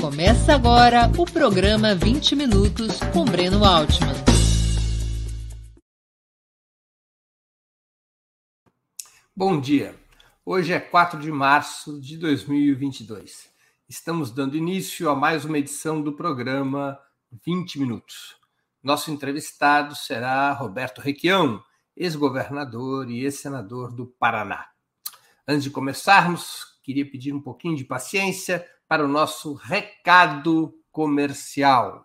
Começa agora o programa 20 Minutos com Breno Altman. Bom dia. Hoje é 4 de março de 2022. Estamos dando início a mais uma edição do programa 20 Minutos. Nosso entrevistado será Roberto Requião, ex-governador e ex-senador do Paraná. Antes de começarmos, queria pedir um pouquinho de paciência para o nosso recado comercial.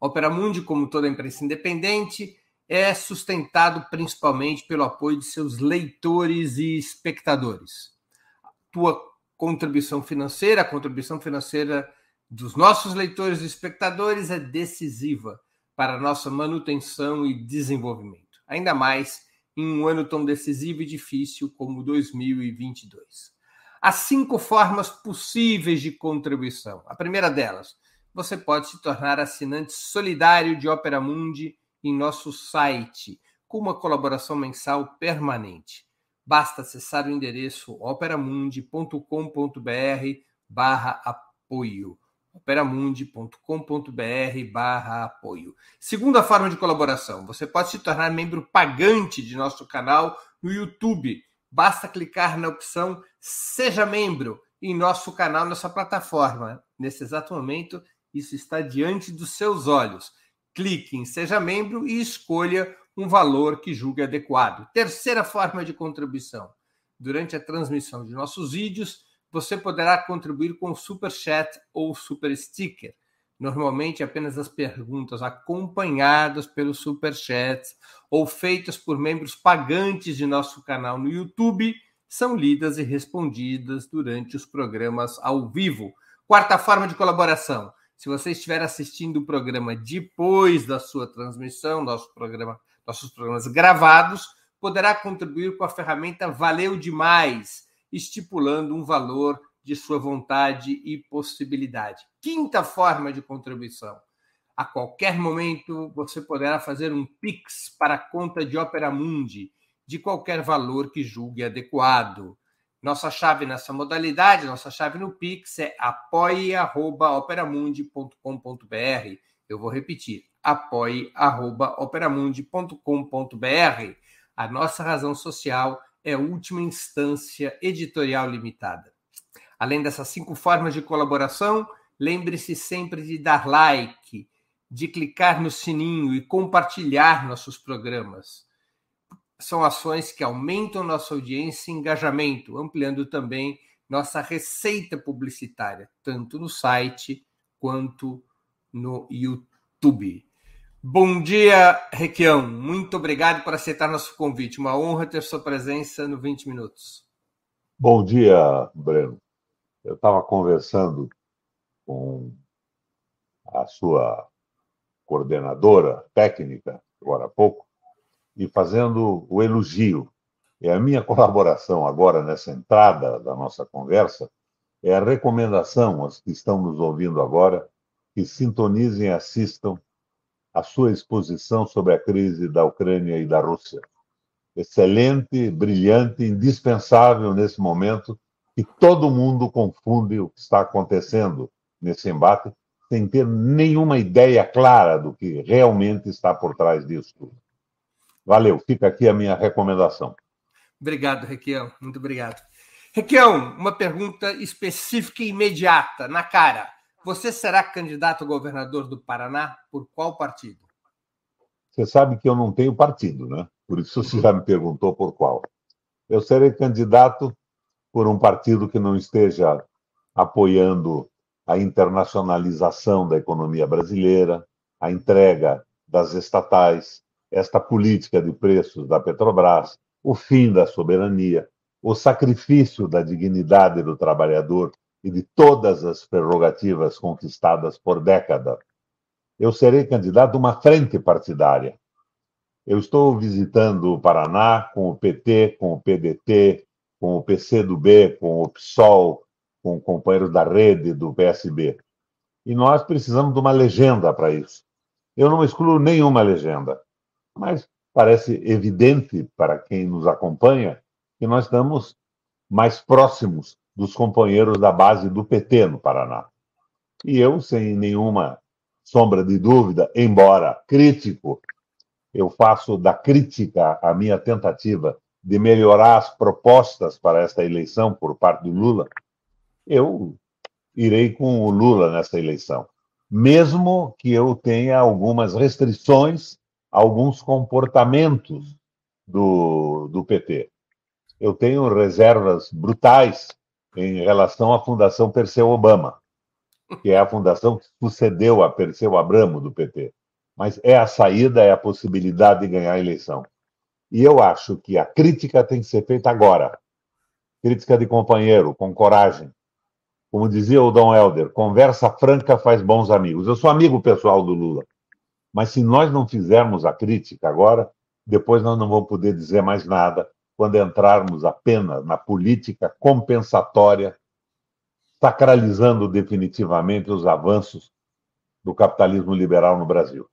Opera Mundi, como toda empresa independente, é sustentado principalmente pelo apoio de seus leitores e espectadores. Tua contribuição financeira, a contribuição financeira dos nossos leitores e espectadores é decisiva para a nossa manutenção e desenvolvimento, ainda mais em um ano tão decisivo e difícil como 2022. Há cinco formas possíveis de contribuição. A primeira delas, você pode se tornar assinante solidário de Opera Mundi em nosso site, com uma colaboração mensal permanente. Basta acessar o endereço operamundi.com.br barra apoio operamundi.com.br barra apoio. Segunda forma de colaboração, você pode se tornar membro pagante de nosso canal no YouTube basta clicar na opção Seja Membro em nosso canal, nessa plataforma. Nesse exato momento, isso está diante dos seus olhos. Clique em Seja Membro e escolha um valor que julgue adequado. Terceira forma de contribuição. Durante a transmissão de nossos vídeos, você poderá contribuir com Super Chat ou Super Sticker normalmente apenas as perguntas acompanhadas pelos superchats ou feitas por membros pagantes de nosso canal no YouTube são lidas e respondidas durante os programas ao vivo. Quarta forma de colaboração. Se você estiver assistindo o programa depois da sua transmissão, nosso programa, nossos programas gravados, poderá contribuir com a ferramenta Valeu Demais, estipulando um valor de sua vontade e possibilidade. Quinta forma de contribuição. A qualquer momento você poderá fazer um Pix para a conta de Opera Mundi, de qualquer valor que julgue adequado. Nossa chave nessa modalidade, nossa chave no Pix é apoie.operamundi.com.br. Eu vou repetir, apoie.operamundi.com.br. A nossa razão social é última instância editorial limitada. Além dessas cinco formas de colaboração, lembre-se sempre de dar like, de clicar no sininho e compartilhar nossos programas. São ações que aumentam nossa audiência e engajamento, ampliando também nossa receita publicitária, tanto no site quanto no YouTube. Bom dia, Requião. Muito obrigado por aceitar nosso convite. Uma honra ter sua presença no 20 Minutos. Bom dia, Breno. Eu estava conversando com a sua coordenadora técnica, agora há pouco, e fazendo o elogio. E a minha colaboração agora, nessa entrada da nossa conversa, é a recomendação aos que estão nos ouvindo agora que sintonizem e assistam a sua exposição sobre a crise da Ucrânia e da Rússia. Excelente, brilhante, indispensável nesse momento e todo mundo confunde o que está acontecendo nesse embate sem ter nenhuma ideia clara do que realmente está por trás disso tudo. Valeu, fica aqui a minha recomendação. Obrigado, Requião, muito obrigado. Requião, uma pergunta específica e imediata, na cara. Você será candidato a governador do Paraná por qual partido? Você sabe que eu não tenho partido, né? Por isso você já me perguntou por qual. Eu serei candidato por um partido que não esteja apoiando a internacionalização da economia brasileira, a entrega das estatais, esta política de preços da Petrobras, o fim da soberania, o sacrifício da dignidade do trabalhador e de todas as prerrogativas conquistadas por décadas. Eu serei candidato a uma frente partidária. Eu estou visitando o Paraná com o PT, com o PDT, com o PCdoB, com o PSOL, com o companheiro da rede do PSB. E nós precisamos de uma legenda para isso. Eu não excluo nenhuma legenda, mas parece evidente para quem nos acompanha que nós estamos mais próximos dos companheiros da base do PT no Paraná. E eu, sem nenhuma sombra de dúvida, embora crítico, eu faço da crítica a minha tentativa de melhorar as propostas para esta eleição por parte do Lula, eu irei com o Lula nessa eleição, mesmo que eu tenha algumas restrições, alguns comportamentos do, do PT. Eu tenho reservas brutais em relação à Fundação Perseu Obama, que é a fundação que sucedeu a Perseu Abramo do PT. Mas é a saída, é a possibilidade de ganhar a eleição. E eu acho que a crítica tem que ser feita agora. Crítica de companheiro, com coragem. Como dizia o Dom Helder, conversa franca faz bons amigos. Eu sou amigo pessoal do Lula. Mas se nós não fizermos a crítica agora, depois nós não vamos poder dizer mais nada quando entrarmos apenas na política compensatória, sacralizando definitivamente os avanços do capitalismo liberal no Brasil.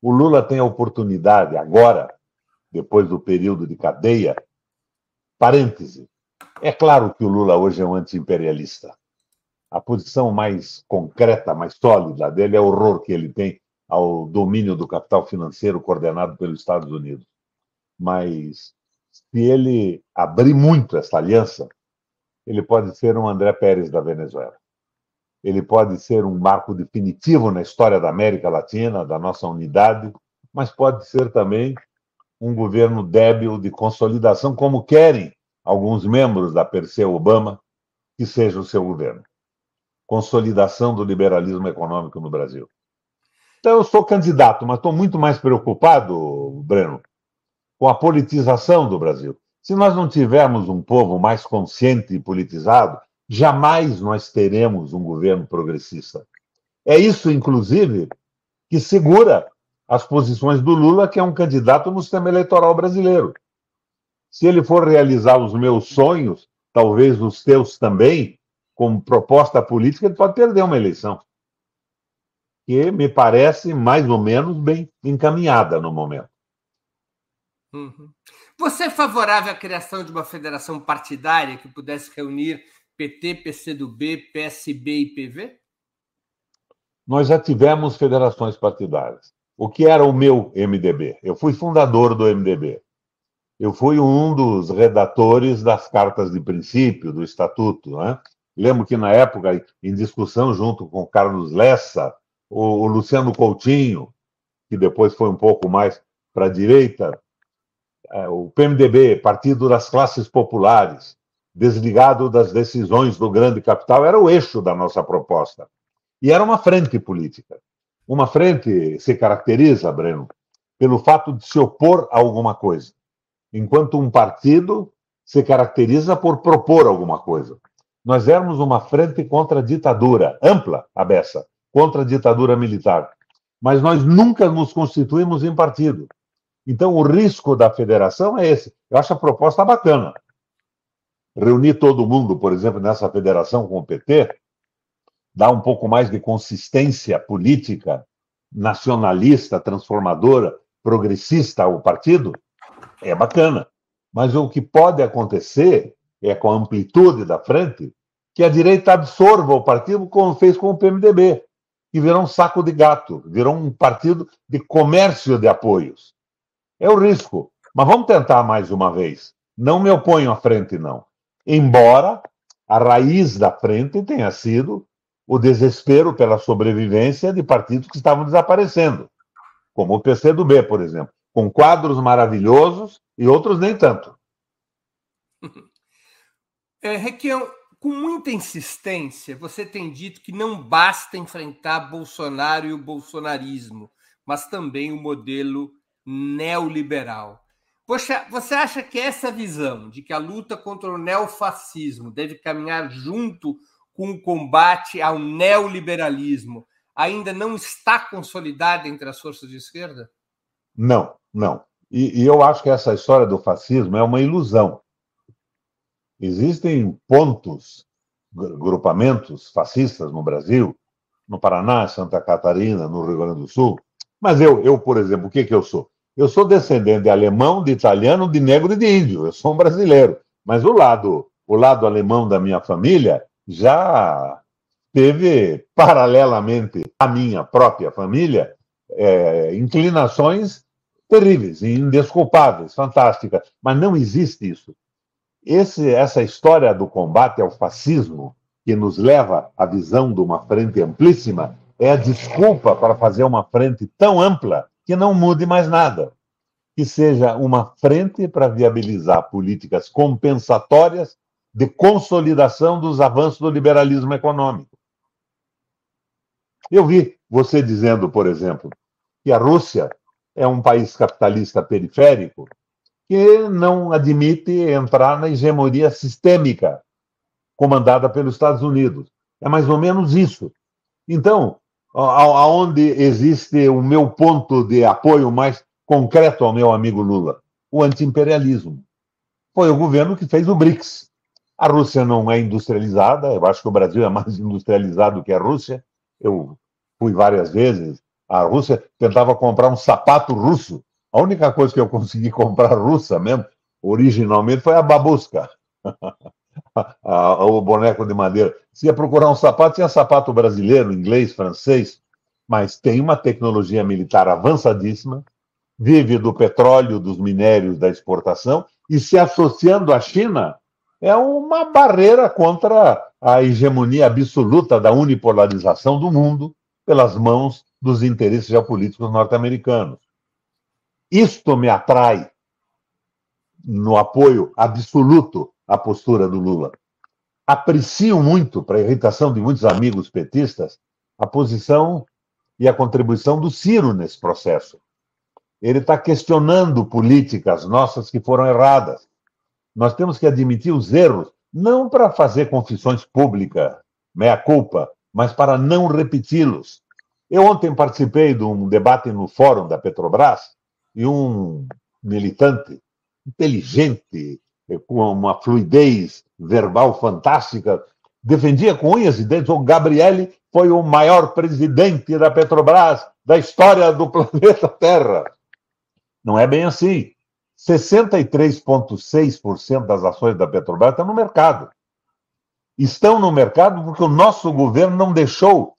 O Lula tem a oportunidade agora, depois do período de cadeia, parêntese. É claro que o Lula hoje é um anti-imperialista. A posição mais concreta, mais sólida dele é o horror que ele tem ao domínio do capital financeiro coordenado pelos Estados Unidos. Mas se ele abrir muito essa aliança, ele pode ser um André Pérez da Venezuela. Ele pode ser um marco definitivo na história da América Latina, da nossa unidade, mas pode ser também um governo débil de consolidação, como querem alguns membros da Perseu Obama que seja o seu governo. Consolidação do liberalismo econômico no Brasil. Então, eu sou candidato, mas estou muito mais preocupado, Breno, com a politização do Brasil. Se nós não tivermos um povo mais consciente e politizado, jamais nós teremos um governo progressista. É isso, inclusive, que segura as posições do Lula, que é um candidato no sistema eleitoral brasileiro. Se ele for realizar os meus sonhos, talvez os teus também, como proposta política, ele pode perder uma eleição. Que me parece mais ou menos bem encaminhada no momento. Uhum. Você é favorável à criação de uma federação partidária que pudesse reunir PT, PCdoB, PSB e PV? Nós já tivemos federações partidárias. O que era o meu MDB? Eu fui fundador do MDB. Eu fui um dos redatores das cartas de princípio do estatuto. Né? Lembro que na época, em discussão junto com Carlos Lessa, o, o Luciano Coutinho, que depois foi um pouco mais para a direita, é, o PMDB, Partido das Classes Populares, desligado das decisões do grande capital, era o eixo da nossa proposta. E era uma frente política. Uma frente se caracteriza, Breno, pelo fato de se opor a alguma coisa, enquanto um partido se caracteriza por propor alguma coisa. Nós éramos uma frente contra a ditadura, ampla, a beça, contra a ditadura militar. Mas nós nunca nos constituímos em partido. Então, o risco da federação é esse. Eu acho a proposta bacana. Reunir todo mundo, por exemplo, nessa federação com o PT, dá um pouco mais de consistência política, nacionalista, transformadora, progressista ao partido, é bacana. Mas o que pode acontecer é, com a amplitude da frente, que a direita absorva o partido, como fez com o PMDB, que virou um saco de gato, virou um partido de comércio de apoios. É o risco. Mas vamos tentar mais uma vez. Não me oponho à frente, não. Embora a raiz da frente tenha sido o desespero pela sobrevivência de partidos que estavam desaparecendo, como o PCdoB, por exemplo, com quadros maravilhosos e outros nem tanto. É, Requião, com muita insistência, você tem dito que não basta enfrentar Bolsonaro e o bolsonarismo, mas também o modelo neoliberal. Você, você acha que essa visão de que a luta contra o neofascismo deve caminhar junto com o combate ao neoliberalismo ainda não está consolidada entre as forças de esquerda? Não, não. E, e eu acho que essa história do fascismo é uma ilusão. Existem pontos, grupamentos fascistas no Brasil, no Paraná, Santa Catarina, no Rio Grande do Sul. Mas eu, eu por exemplo, o que, que eu sou? Eu sou descendente de alemão, de italiano, de negro e de índio. Eu sou um brasileiro. Mas o lado, o lado alemão da minha família já teve, paralelamente à minha própria família, é, inclinações terríveis, indesculpáveis, fantásticas. Mas não existe isso. Esse, essa história do combate ao fascismo, que nos leva à visão de uma frente amplíssima, é a desculpa para fazer uma frente tão ampla que não mude mais nada. Que seja uma frente para viabilizar políticas compensatórias de consolidação dos avanços do liberalismo econômico. Eu vi você dizendo, por exemplo, que a Rússia é um país capitalista periférico que não admite entrar na hegemonia sistêmica comandada pelos Estados Unidos. É mais ou menos isso. Então, aonde existe o meu ponto de apoio mais concreto ao meu amigo Lula? O antiimperialismo. Foi o governo que fez o BRICS. A Rússia não é industrializada, eu acho que o Brasil é mais industrializado que a Rússia. Eu fui várias vezes à Rússia, tentava comprar um sapato russo. A única coisa que eu consegui comprar russa mesmo, originalmente, foi a babusca. o boneco de madeira. Se ia procurar um sapato, tinha sapato brasileiro, inglês, francês, mas tem uma tecnologia militar avançadíssima, vive do petróleo, dos minérios, da exportação, e se associando à China, é uma barreira contra a hegemonia absoluta da unipolarização do mundo pelas mãos dos interesses geopolíticos norte-americanos. Isto me atrai no apoio absoluto à postura do Lula. Aprecio muito, para a irritação de muitos amigos petistas, a posição e a contribuição do Ciro nesse processo. Ele está questionando políticas nossas que foram erradas. Nós temos que admitir os erros, não para fazer confissões públicas, meia culpa, mas para não repeti-los. Eu ontem participei de um debate no fórum da Petrobras e um militante inteligente, com uma fluidez verbal fantástica, defendia com unhas e dentes o Gabriele foi o maior presidente da Petrobras da história do planeta Terra. Não é bem assim. 63,6% das ações da Petrobras estão no mercado. Estão no mercado porque o nosso governo não deixou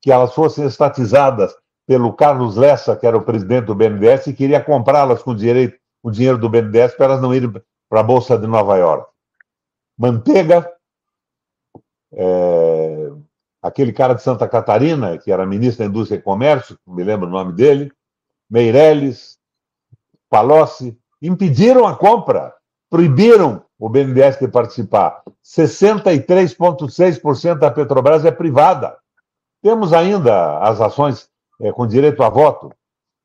que elas fossem estatizadas pelo Carlos Lessa, que era o presidente do BNDES, e queria comprá-las com direito, o dinheiro do BNDES para elas não irem para a Bolsa de Nova York. Manteiga, é, aquele cara de Santa Catarina, que era ministro da Indústria e Comércio, me lembro o nome dele, Meirelles, Palocci, impediram a compra, proibiram o BNDES de participar. 63,6% da Petrobras é privada. Temos ainda as ações é, com direito a voto,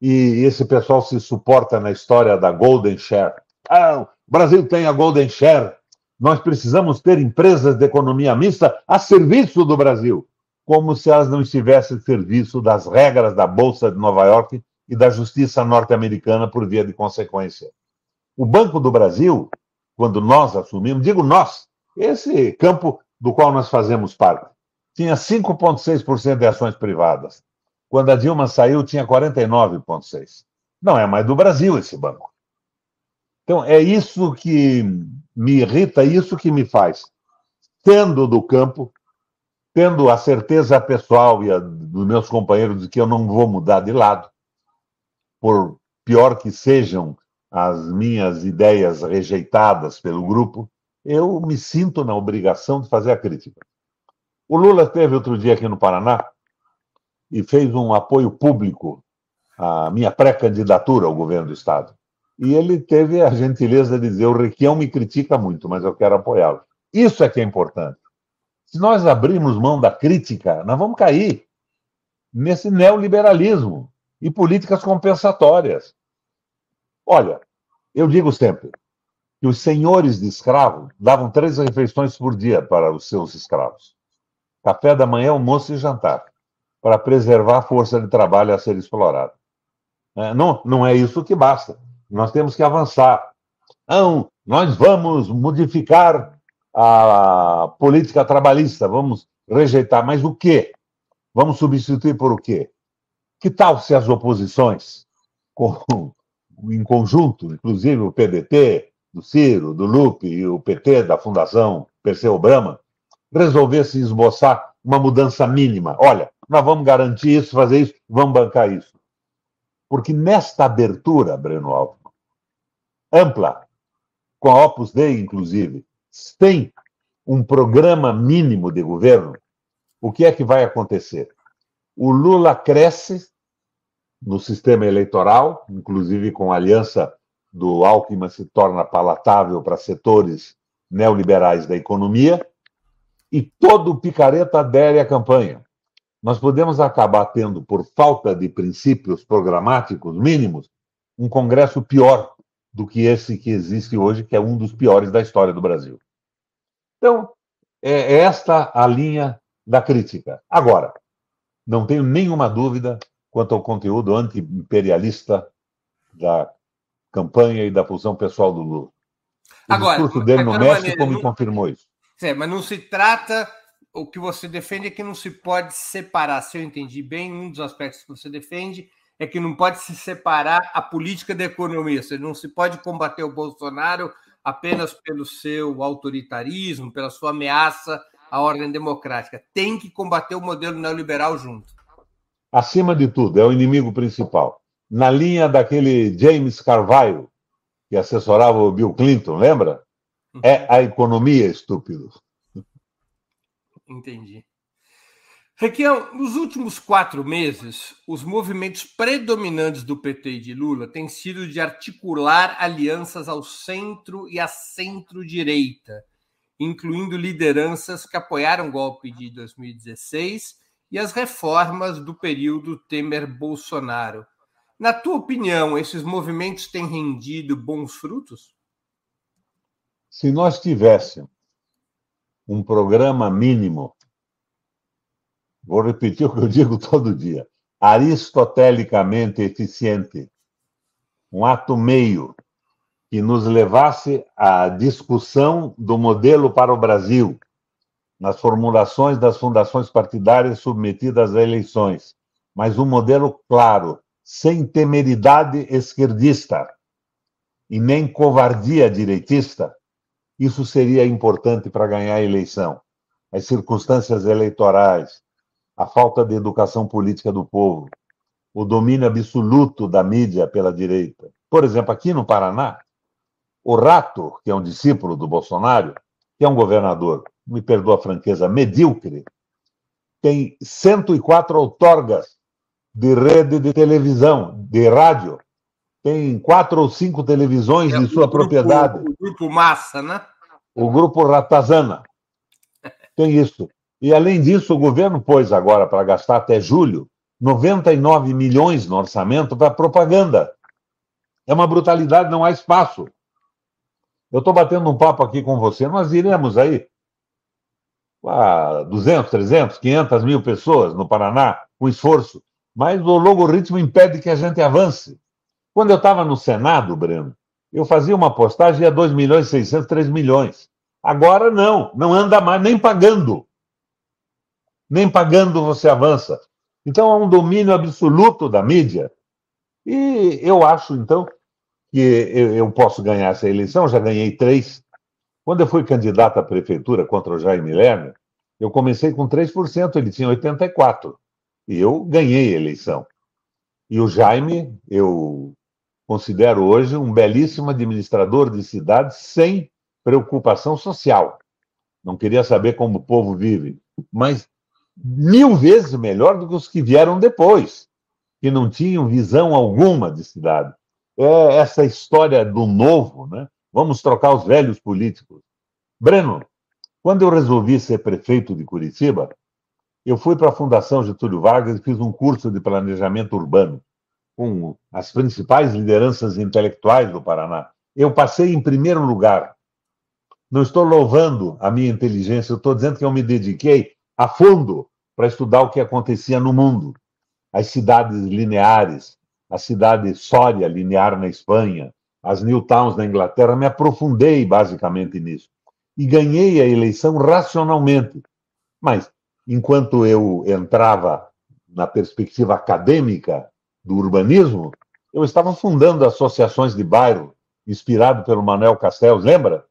e esse pessoal se suporta na história da Golden Share. Ah, o Brasil tem a Golden Share, nós precisamos ter empresas de economia mista a serviço do Brasil, como se elas não estivessem a serviço das regras da Bolsa de Nova York e da justiça norte-americana por via de consequência. O Banco do Brasil, quando nós assumimos, digo nós, esse campo do qual nós fazemos parte, tinha 5,6% de ações privadas. Quando a Dilma saiu, tinha 49,6%. Não é mais do Brasil esse banco. Então, é isso que me irrita, isso que me faz, tendo do campo, tendo a certeza pessoal e a dos meus companheiros de que eu não vou mudar de lado, por pior que sejam as minhas ideias rejeitadas pelo grupo, eu me sinto na obrigação de fazer a crítica. O Lula esteve outro dia aqui no Paraná e fez um apoio público à minha pré-candidatura ao governo do Estado. E ele teve a gentileza de dizer: o Requião me critica muito, mas eu quero apoiá-lo. Isso é que é importante. Se nós abrirmos mão da crítica, nós vamos cair nesse neoliberalismo e políticas compensatórias. Olha, eu digo sempre que os senhores de escravos davam três refeições por dia para os seus escravos café da manhã, almoço e jantar, para preservar a força de trabalho a ser explorada. É, não, não é isso que basta. Nós temos que avançar. Não, nós vamos modificar a política trabalhista, vamos rejeitar, mas o quê? Vamos substituir por o quê? Que tal se as oposições, com, em conjunto, inclusive o PDT, do Ciro, do Lupe e o PT da Fundação Perseu Brahma, resolvesse esboçar uma mudança mínima. Olha, nós vamos garantir isso, fazer isso, vamos bancar isso. Porque nesta abertura, Breno Alves, ampla, com a Opus Dei, inclusive, sem um programa mínimo de governo, o que é que vai acontecer? O Lula cresce no sistema eleitoral, inclusive com a aliança do Alckmin se torna palatável para setores neoliberais da economia, e todo picareta adere à campanha nós podemos acabar tendo, por falta de princípios programáticos mínimos, um Congresso pior do que esse que existe hoje, que é um dos piores da história do Brasil. Então, é esta a linha da crítica. Agora, não tenho nenhuma dúvida quanto ao conteúdo anti-imperialista da campanha e da função pessoal do Lula. O Agora, discurso dele no México me confirmou isso. É, mas não se trata o que você defende é que não se pode separar, se eu entendi bem, um dos aspectos que você defende é que não pode se separar a política da economia. Você não se pode combater o Bolsonaro apenas pelo seu autoritarismo, pela sua ameaça à ordem democrática. Tem que combater o modelo neoliberal junto. Acima de tudo, é o inimigo principal. Na linha daquele James Carvalho, que assessorava o Bill Clinton, lembra? É a economia, estúpido. Entendi. Requião, nos últimos quatro meses, os movimentos predominantes do PT e de Lula têm sido de articular alianças ao centro e à centro-direita, incluindo lideranças que apoiaram o golpe de 2016 e as reformas do período Temer-Bolsonaro. Na tua opinião, esses movimentos têm rendido bons frutos? Se nós tivéssemos um programa mínimo. Vou repetir o que eu digo todo dia: aristotelicamente eficiente. Um ato meio que nos levasse à discussão do modelo para o Brasil, nas formulações das fundações partidárias submetidas a eleições, mas um modelo claro, sem temeridade esquerdista e nem covardia direitista, isso seria importante para ganhar a eleição. As circunstâncias eleitorais, a falta de educação política do povo, o domínio absoluto da mídia pela direita. Por exemplo, aqui no Paraná, o Rato, que é um discípulo do Bolsonaro, que é um governador, me perdoa a franqueza, medíocre, tem 104 outorgas de rede de televisão, de rádio, tem quatro ou cinco televisões é de sua grupo, propriedade. O grupo Massa, né? O grupo Ratazana. Tem isso. E, além disso, o governo pôs agora, para gastar até julho, 99 milhões no orçamento para propaganda. É uma brutalidade, não há espaço. Eu estou batendo um papo aqui com você, nós iremos aí a 200, 300, 500 mil pessoas no Paraná, com esforço, mas o logoritmo impede que a gente avance. Quando eu estava no Senado, Breno, eu fazia uma postagem a 2 milhões, 600, 3 milhões. Agora não, não anda mais, nem pagando. Nem pagando você avança. Então há um domínio absoluto da mídia. E eu acho, então, que eu posso ganhar essa eleição, já ganhei três. Quando eu fui candidato à prefeitura contra o Jaime Lerner, eu comecei com 3%, ele tinha 84%. E eu ganhei a eleição. E o Jaime, eu considero hoje um belíssimo administrador de cidades sem preocupação social. Não queria saber como o povo vive, mas mil vezes melhor do que os que vieram depois, que não tinham visão alguma de cidade. É essa história do novo, né? Vamos trocar os velhos políticos. Breno, quando eu resolvi ser prefeito de Curitiba, eu fui para a Fundação Getúlio Vargas e fiz um curso de planejamento urbano com as principais lideranças intelectuais do Paraná. Eu passei em primeiro lugar. Não estou louvando a minha inteligência, estou dizendo que eu me dediquei a fundo para estudar o que acontecia no mundo. As cidades lineares, a cidade Sória, linear na Espanha, as New Towns na Inglaterra, me aprofundei basicamente nisso. E ganhei a eleição racionalmente. Mas, enquanto eu entrava na perspectiva acadêmica, do urbanismo, eu estava fundando associações de bairro, inspirado pelo Manuel Castells, lembra?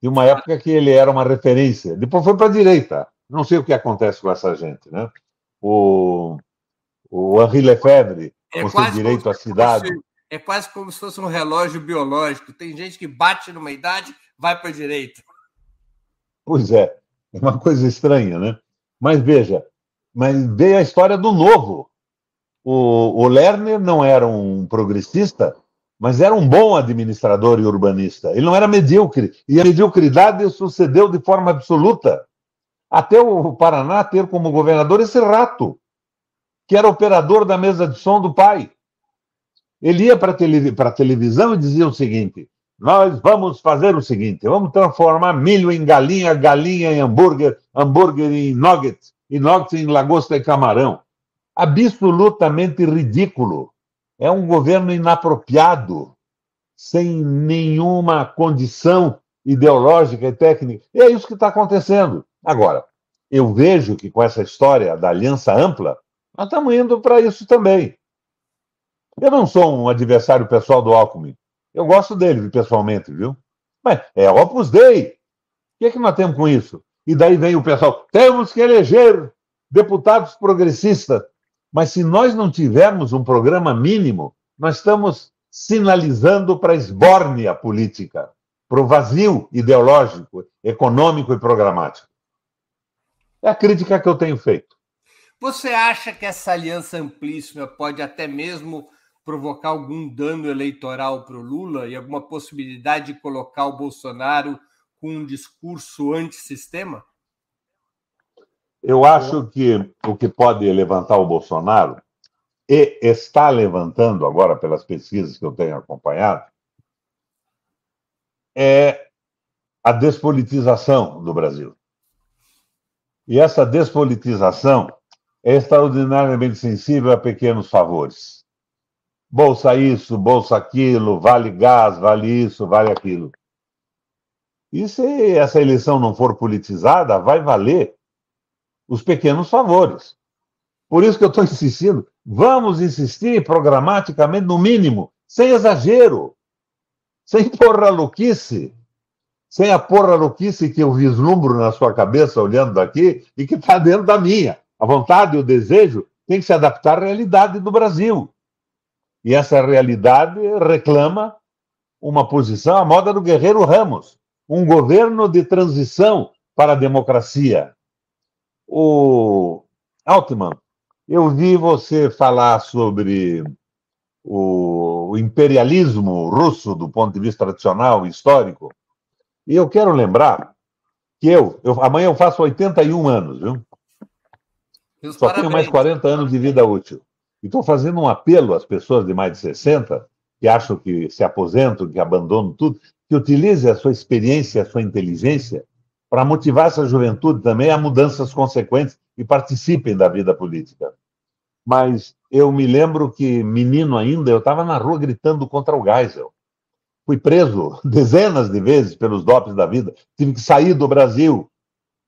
De uma época que ele era uma referência. Depois foi para a direita. Não sei o que acontece com essa gente, né? O, o Henri Lefebvre, é com seu direito à cidade. É quase como se fosse um relógio biológico. Tem gente que bate numa idade, vai para a direita. Pois é, é uma coisa estranha, né? Mas veja, mas veio a história do novo. O, o Lerner não era um progressista, mas era um bom administrador e urbanista. Ele não era medíocre, e a mediocridade sucedeu de forma absoluta. Até o Paraná ter como governador esse rato, que era operador da mesa de som do pai. Ele ia para a televisão e dizia o seguinte: nós vamos fazer o seguinte: vamos transformar milho em galinha, galinha em hambúrguer, hambúrguer em nuggets, e nuggets em lagosta e camarão. Absolutamente ridículo. É um governo inapropriado, sem nenhuma condição ideológica e técnica. E é isso que está acontecendo. Agora, eu vejo que com essa história da aliança ampla, nós estamos indo para isso também. Eu não sou um adversário pessoal do Alckmin. Eu gosto dele pessoalmente, viu? Mas é Opus Dei. O que é que nós temos com isso? E daí vem o pessoal, temos que eleger deputados progressistas. Mas se nós não tivermos um programa mínimo, nós estamos sinalizando para a esbórnia política, para o vazio ideológico, econômico e programático. É a crítica que eu tenho feito. Você acha que essa aliança amplíssima pode até mesmo provocar algum dano eleitoral para o Lula e alguma possibilidade de colocar o Bolsonaro com um discurso antissistema? Eu acho que o que pode levantar o Bolsonaro, e está levantando agora pelas pesquisas que eu tenho acompanhado, é a despolitização do Brasil. E essa despolitização é extraordinariamente sensível a pequenos favores bolsa isso, bolsa aquilo, vale gás, vale isso, vale aquilo. E se essa eleição não for politizada, vai valer os pequenos favores. Por isso que eu estou insistindo, vamos insistir programaticamente, no mínimo, sem exagero, sem porra louquice, sem a porra louquice que eu vislumbro na sua cabeça olhando daqui e que está dentro da minha. A vontade e o desejo tem que se adaptar à realidade do Brasil. E essa realidade reclama uma posição à moda do Guerreiro Ramos, um governo de transição para a democracia. O Altman, eu vi você falar sobre o imperialismo russo do ponto de vista tradicional, histórico, e eu quero lembrar que eu, eu amanhã eu faço 81 anos, viu? Só parabéns. tenho mais 40 anos de vida útil. Estou fazendo um apelo às pessoas de mais de 60, que acham que se aposentam, que abandonam tudo, que utilize a sua experiência, a sua inteligência para motivar essa juventude também a mudanças consequentes e participem da vida política. Mas eu me lembro que, menino ainda, eu estava na rua gritando contra o Geisel. Fui preso dezenas de vezes pelos dopes da vida. Tive que sair do Brasil,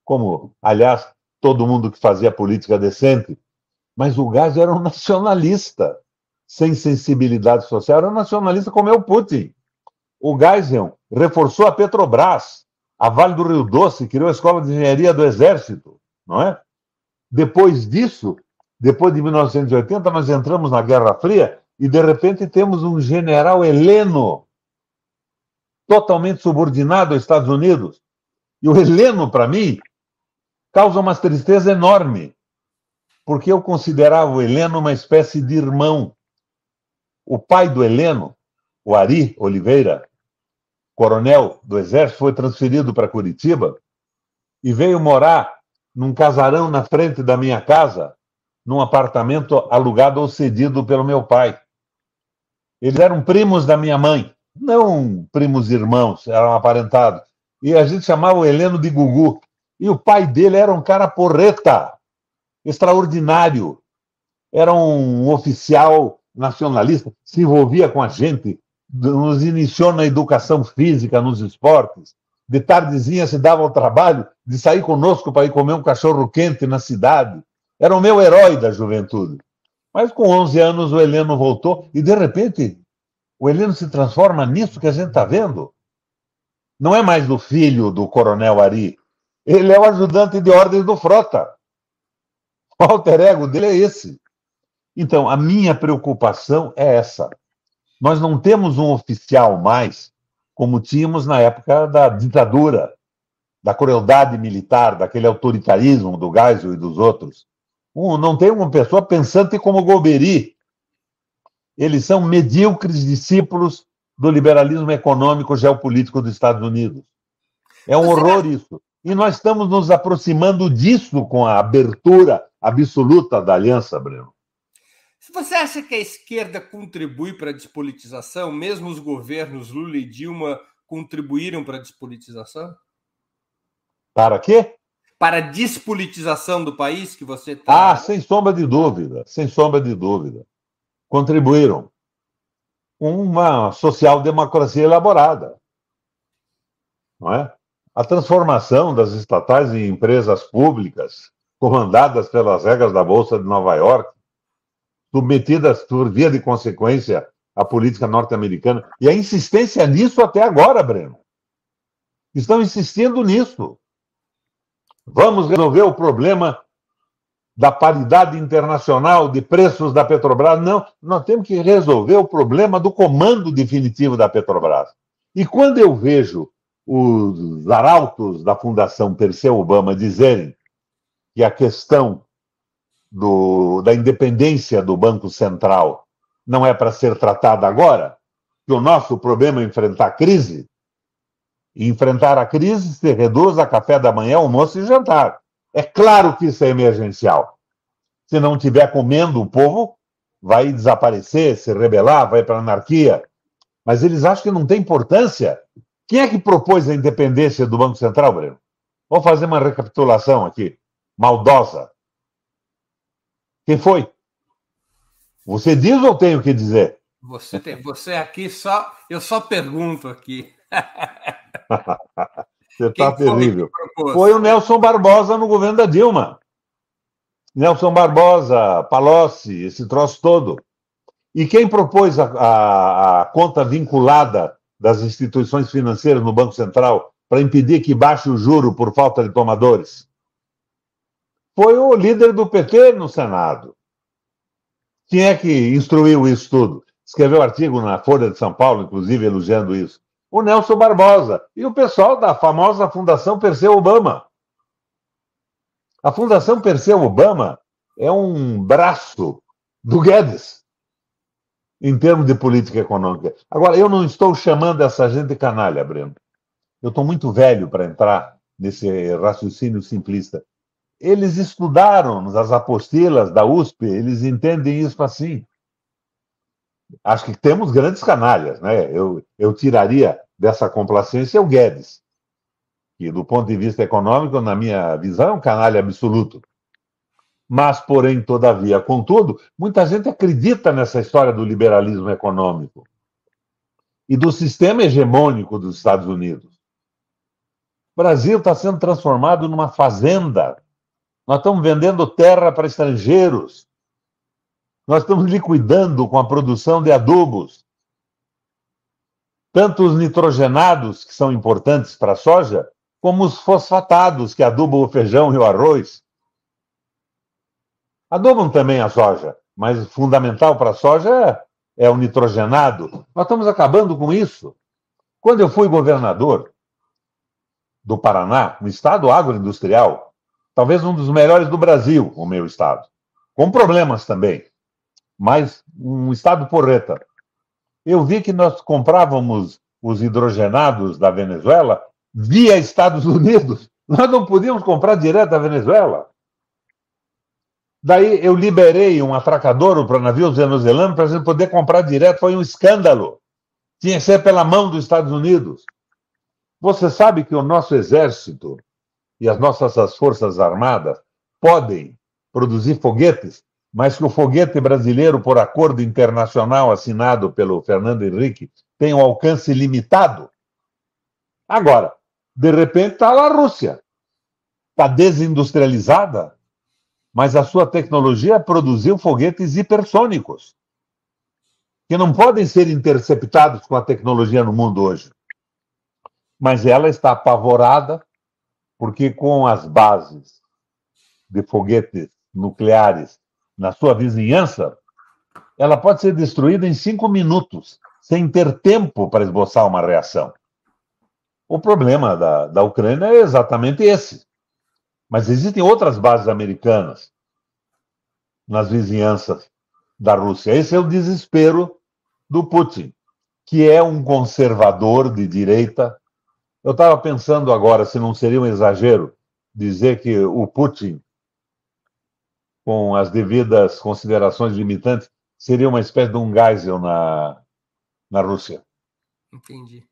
como, aliás, todo mundo que fazia política decente mas o Gás era um nacionalista, sem sensibilidade social, era um nacionalista como é o Putin. O Geisel reforçou a Petrobras, a Vale do Rio Doce, criou a Escola de Engenharia do Exército, não é? Depois disso, depois de 1980, nós entramos na Guerra Fria e, de repente, temos um general heleno totalmente subordinado aos Estados Unidos. E o heleno, para mim, causa uma tristeza enorme porque eu considerava o Heleno uma espécie de irmão. O pai do Heleno, o Ari Oliveira, coronel do Exército, foi transferido para Curitiba e veio morar num casarão na frente da minha casa, num apartamento alugado ou cedido pelo meu pai. Eles eram primos da minha mãe, não primos irmãos, eram aparentados. E a gente chamava o Heleno de Gugu. E o pai dele era um cara porreta, extraordinário. Era um oficial nacionalista, se envolvia com a gente, nos iniciou na educação física, nos esportes. De tardezinha se dava o trabalho de sair conosco para ir comer um cachorro quente na cidade. Era o meu herói da juventude. Mas com 11 anos o Heleno voltou e, de repente, o Heleno se transforma nisso que a gente está vendo. Não é mais o filho do coronel Ari. Ele é o ajudante de ordens do Frota. O alter ego dele é esse. Então, a minha preocupação é essa. Nós não temos um oficial mais como tínhamos na época da ditadura, da crueldade militar, daquele autoritarismo do Geisel e dos outros. Um, não tem uma pessoa pensante como Golbery. Eles são medíocres discípulos do liberalismo econômico geopolítico dos Estados Unidos. É um horror isso. E nós estamos nos aproximando disso com a abertura absoluta da aliança, Breno. Você acha que a esquerda contribui para a despolitização? Mesmo os governos Lula e Dilma contribuíram para a despolitização? Para quê? Para a despolitização do país que você está. Ah, sem sombra de dúvida, sem sombra de dúvida. Contribuíram. Uma social-democracia elaborada. Não é? A transformação das estatais em empresas públicas, comandadas pelas regras da Bolsa de Nova York, submetidas por via de consequência à política norte-americana. E a insistência nisso até agora, Breno. Estão insistindo nisso. Vamos resolver o problema da paridade internacional de preços da Petrobras. Não, nós temos que resolver o problema do comando definitivo da Petrobras. E quando eu vejo os arautos da Fundação Perseu Obama dizerem que a questão do, da independência do Banco Central não é para ser tratada agora, que o nosso problema é enfrentar a crise. E enfrentar a crise se reduz a café da manhã, almoço e jantar. É claro que isso é emergencial. Se não tiver comendo, o povo vai desaparecer, se rebelar, vai para a anarquia. Mas eles acham que não tem importância. Quem é que propôs a independência do Banco Central, Breno? Vou fazer uma recapitulação aqui, maldosa. Quem foi? Você diz ou tenho que dizer? Você tem, você aqui só, eu só pergunto aqui. você está terrível. Foi o Nelson Barbosa no governo da Dilma. Nelson Barbosa, Palocci, esse troço todo. E quem propôs a, a, a conta vinculada das instituições financeiras no Banco Central para impedir que baixe o juro por falta de tomadores? Foi o líder do PT no Senado. Quem é que instruiu isso tudo? Escreveu artigo na Folha de São Paulo, inclusive, elogiando isso. O Nelson Barbosa e o pessoal da famosa Fundação Perseu Obama. A Fundação Perseu Obama é um braço do Guedes em termos de política econômica. Agora, eu não estou chamando essa gente de canalha, Breno. Eu estou muito velho para entrar nesse raciocínio simplista eles estudaram as apostilas da USP, eles entendem isso assim. Acho que temos grandes canalhas, né? Eu, eu tiraria dessa complacência o Guedes, que, do ponto de vista econômico, na minha visão, é um canalha absoluto. Mas, porém, todavia, contudo, muita gente acredita nessa história do liberalismo econômico e do sistema hegemônico dos Estados Unidos. O Brasil está sendo transformado numa fazenda nós estamos vendendo terra para estrangeiros. Nós estamos liquidando com a produção de adubos. Tanto os nitrogenados, que são importantes para a soja, como os fosfatados, que adubam o feijão e o arroz. Adubam também a soja, mas fundamental para a soja é, é o nitrogenado. Nós estamos acabando com isso. Quando eu fui governador do Paraná, um estado agroindustrial, talvez um dos melhores do Brasil, o meu estado. Com problemas também, mas um estado porreta. Eu vi que nós comprávamos os hidrogenados da Venezuela via Estados Unidos. Nós não podíamos comprar direto da Venezuela. Daí eu liberei um atracadouro para navios venezuelanos para a gente poder comprar direto. Foi um escândalo. Tinha que ser pela mão dos Estados Unidos. Você sabe que o nosso exército e as nossas as forças armadas podem produzir foguetes, mas que o foguete brasileiro, por acordo internacional assinado pelo Fernando Henrique, tem um alcance limitado. Agora, de repente está lá a Rússia, está desindustrializada, mas a sua tecnologia produziu foguetes hipersônicos, que não podem ser interceptados com a tecnologia no mundo hoje. Mas ela está apavorada porque com as bases de foguetes nucleares na sua vizinhança, ela pode ser destruída em cinco minutos, sem ter tempo para esboçar uma reação. O problema da, da Ucrânia é exatamente esse. Mas existem outras bases americanas nas vizinhanças da Rússia. Esse é o desespero do Putin, que é um conservador de direita. Eu estava pensando agora se não seria um exagero dizer que o Putin, com as devidas considerações limitantes, seria uma espécie de um Geisel na, na Rússia. Entendi.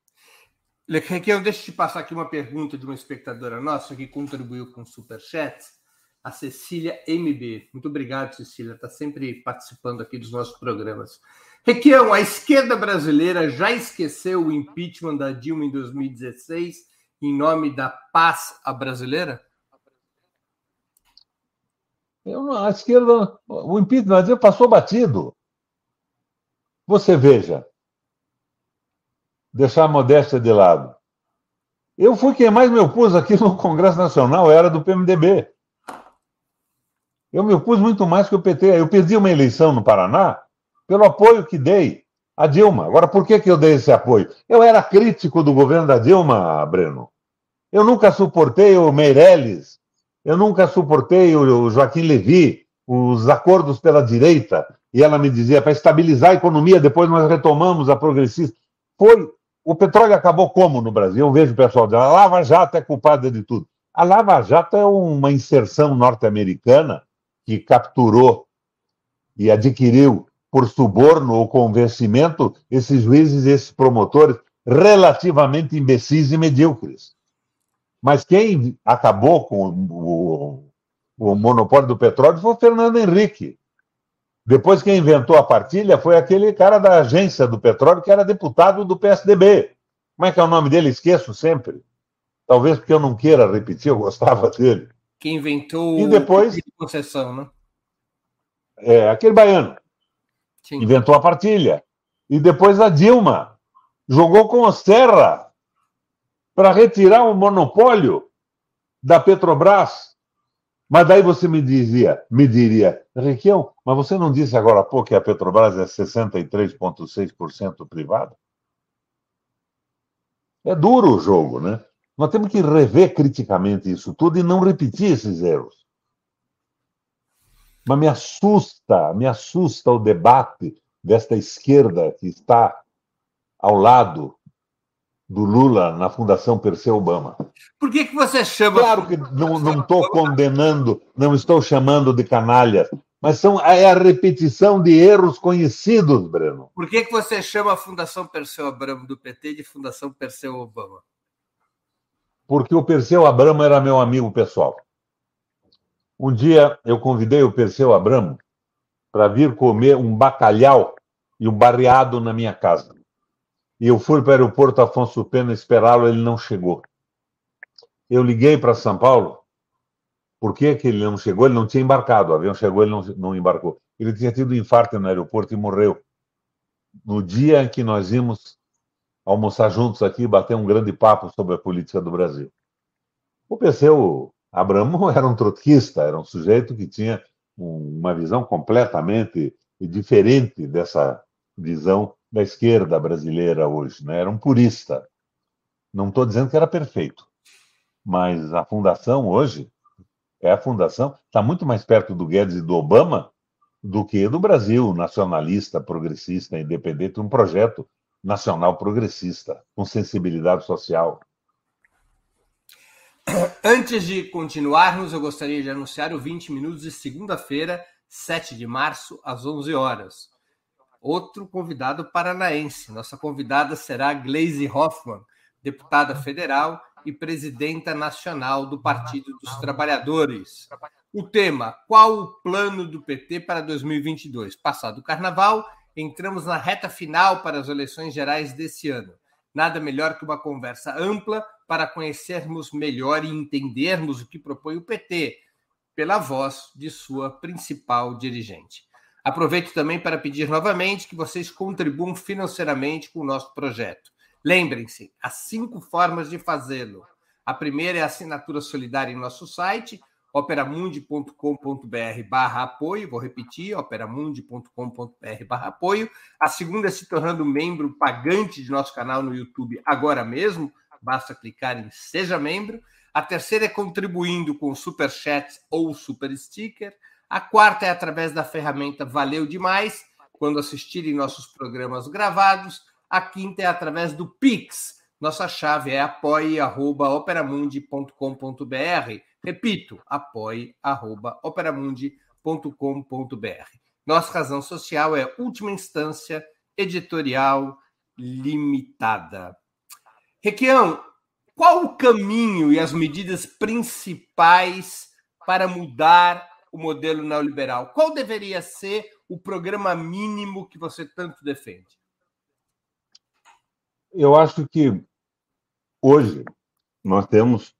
Requião, deixa eu te passar aqui uma pergunta de uma espectadora nossa que contribuiu com o Superchat, a Cecília MB. Muito obrigado, Cecília, está sempre participando aqui dos nossos programas. Requião, a esquerda brasileira já esqueceu o impeachment da Dilma em 2016 em nome da paz à brasileira? Eu a esquerda, o impeachment da passou batido. Você veja, deixar a modéstia de lado. Eu fui quem mais me opus aqui no Congresso Nacional, era do PMDB. Eu me opus muito mais que o PT. Eu perdi uma eleição no Paraná pelo apoio que dei a Dilma. Agora, por que, que eu dei esse apoio? Eu era crítico do governo da Dilma, Breno. Eu nunca suportei o Meirelles, eu nunca suportei o Joaquim Levi, os acordos pela direita. E ela me dizia, para estabilizar a economia, depois nós retomamos a progressista. Foi. O petróleo acabou como no Brasil? Eu vejo o pessoal dizendo, a Lava Jato é culpada de tudo. A Lava Jato é uma inserção norte-americana que capturou e adquiriu por suborno ou convencimento esses juízes e esses promotores relativamente imbecis e medíocres. Mas quem acabou com o, o monopólio do petróleo foi o Fernando Henrique. Depois quem inventou a partilha foi aquele cara da agência do petróleo que era deputado do PSDB. Como é que é o nome dele? Esqueço sempre. Talvez porque eu não queira repetir, eu gostava dele. Que inventou e depois, o concessão, né? É, aquele baiano. Sim. Inventou a partilha. E depois a Dilma jogou com o Serra para retirar o monopólio da Petrobras. Mas daí você me dizia, me diria, Requião, mas você não disse agora há pouco que a Petrobras é 63,6% privada? É duro o jogo, né? Nós temos que rever criticamente isso tudo e não repetir esses erros. Mas me assusta, me assusta o debate desta esquerda que está ao lado do Lula na Fundação Perseu Obama. Por que, que você chama. Claro que não estou condenando, não estou chamando de canalhas, mas são, é a repetição de erros conhecidos, Breno. Por que, que você chama a Fundação Perseu Abramo do PT de Fundação Perseu Obama? Porque o Perseu Abramo era meu amigo pessoal. Um dia eu convidei o Perseu Abramo para vir comer um bacalhau e um barreado na minha casa. E eu fui para o aeroporto Afonso Pena esperá-lo, ele não chegou. Eu liguei para São Paulo. Por que, que ele não chegou? Ele não tinha embarcado. O avião chegou, ele não, não embarcou. Ele tinha tido um infarto no aeroporto e morreu. No dia em que nós íamos almoçar juntos aqui bater um grande papo sobre a política do Brasil. O Perseu Abramo era um trotskista, era um sujeito que tinha uma visão completamente diferente dessa visão da esquerda brasileira hoje, né? Era um purista. Não estou dizendo que era perfeito, mas a fundação hoje é a fundação está muito mais perto do Guedes e do Obama do que do Brasil nacionalista, progressista, independente, um projeto nacional progressista com sensibilidade social. Antes de continuarmos, eu gostaria de anunciar o 20 minutos de segunda-feira, 7 de março, às 11 horas outro convidado paranaense. Nossa convidada será Gleisi Hoffmann, deputada federal e presidenta nacional do Partido dos Trabalhadores. O tema: qual o plano do PT para 2022? Passado o carnaval, entramos na reta final para as eleições gerais desse ano. Nada melhor que uma conversa ampla para conhecermos melhor e entendermos o que propõe o PT, pela voz de sua principal dirigente. Aproveito também para pedir novamente que vocês contribuam financeiramente com o nosso projeto. Lembrem-se, há cinco formas de fazê-lo. A primeira é a assinatura solidária em nosso site, operamundi.com.br apoio, vou repetir, operamundi.com.br apoio. A segunda é se tornando membro pagante de nosso canal no YouTube agora mesmo, basta clicar em Seja Membro. A terceira é contribuindo com Super Chat ou Super Sticker. A quarta é através da ferramenta Valeu Demais, quando assistirem nossos programas gravados. A quinta é através do Pix. Nossa chave é apoie.operamundi.com.br. Repito, apoie.operamundi.com.br. Nossa razão social é última instância editorial limitada. Requião, qual o caminho e as medidas principais para mudar o modelo neoliberal? Qual deveria ser o programa mínimo que você tanto defende? Eu acho que hoje nós temos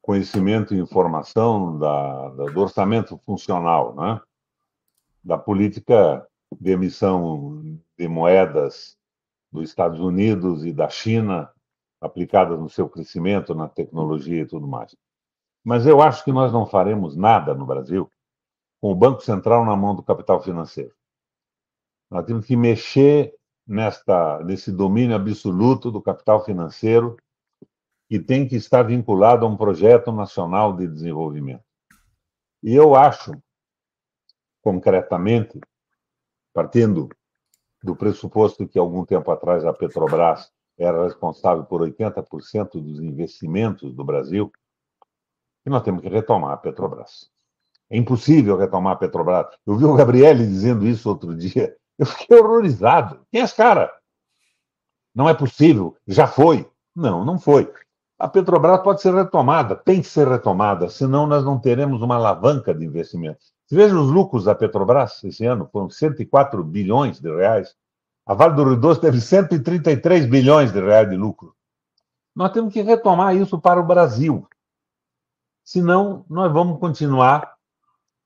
conhecimento e informação da, do orçamento funcional, né? da política de emissão de moedas dos Estados Unidos e da China aplicadas no seu crescimento, na tecnologia e tudo mais. Mas eu acho que nós não faremos nada no Brasil com o Banco Central na mão do capital financeiro. Nós temos que mexer nesta, nesse domínio absoluto do capital financeiro que tem que estar vinculado a um projeto nacional de desenvolvimento. E eu acho, concretamente, partindo do pressuposto que algum tempo atrás a Petrobras era responsável por 80% dos investimentos do Brasil, e nós temos que retomar a Petrobras. É impossível retomar a Petrobras. Eu vi o Gabriele dizendo isso outro dia. Eu fiquei horrorizado. Quem é esse cara? Não é possível. Já foi. Não, não foi. A Petrobras pode ser retomada, tem que ser retomada, senão nós não teremos uma alavanca de investimento. Veja os lucros da Petrobras esse ano, foram 104 bilhões de reais. A Vale do Rio Doce teve 133 bilhões de reais de lucro. Nós temos que retomar isso para o Brasil. Senão, nós vamos continuar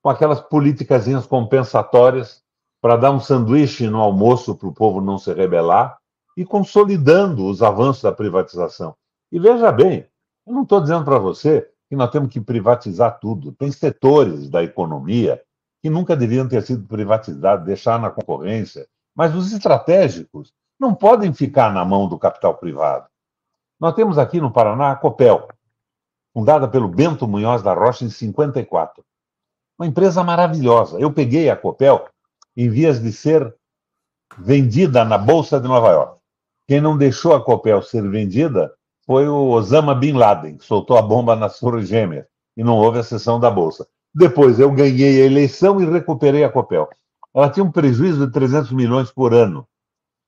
com aquelas políticas compensatórias para dar um sanduíche no almoço para o povo não se rebelar e consolidando os avanços da privatização. E veja bem, eu não estou dizendo para você que nós temos que privatizar tudo. Tem setores da economia que nunca deviam ter sido privatizados, deixar na concorrência. Mas os estratégicos não podem ficar na mão do capital privado. Nós temos aqui no Paraná a Copel, fundada pelo Bento Munhoz da Rocha em 54. Uma empresa maravilhosa. Eu peguei a Copel em vias de ser vendida na Bolsa de Nova York. Quem não deixou a Copel ser vendida foi o Osama Bin Laden, que soltou a bomba nas Torres Gêmeas e não houve a sessão da Bolsa. Depois eu ganhei a eleição e recuperei a Copel ela tinha um prejuízo de 300 milhões por ano.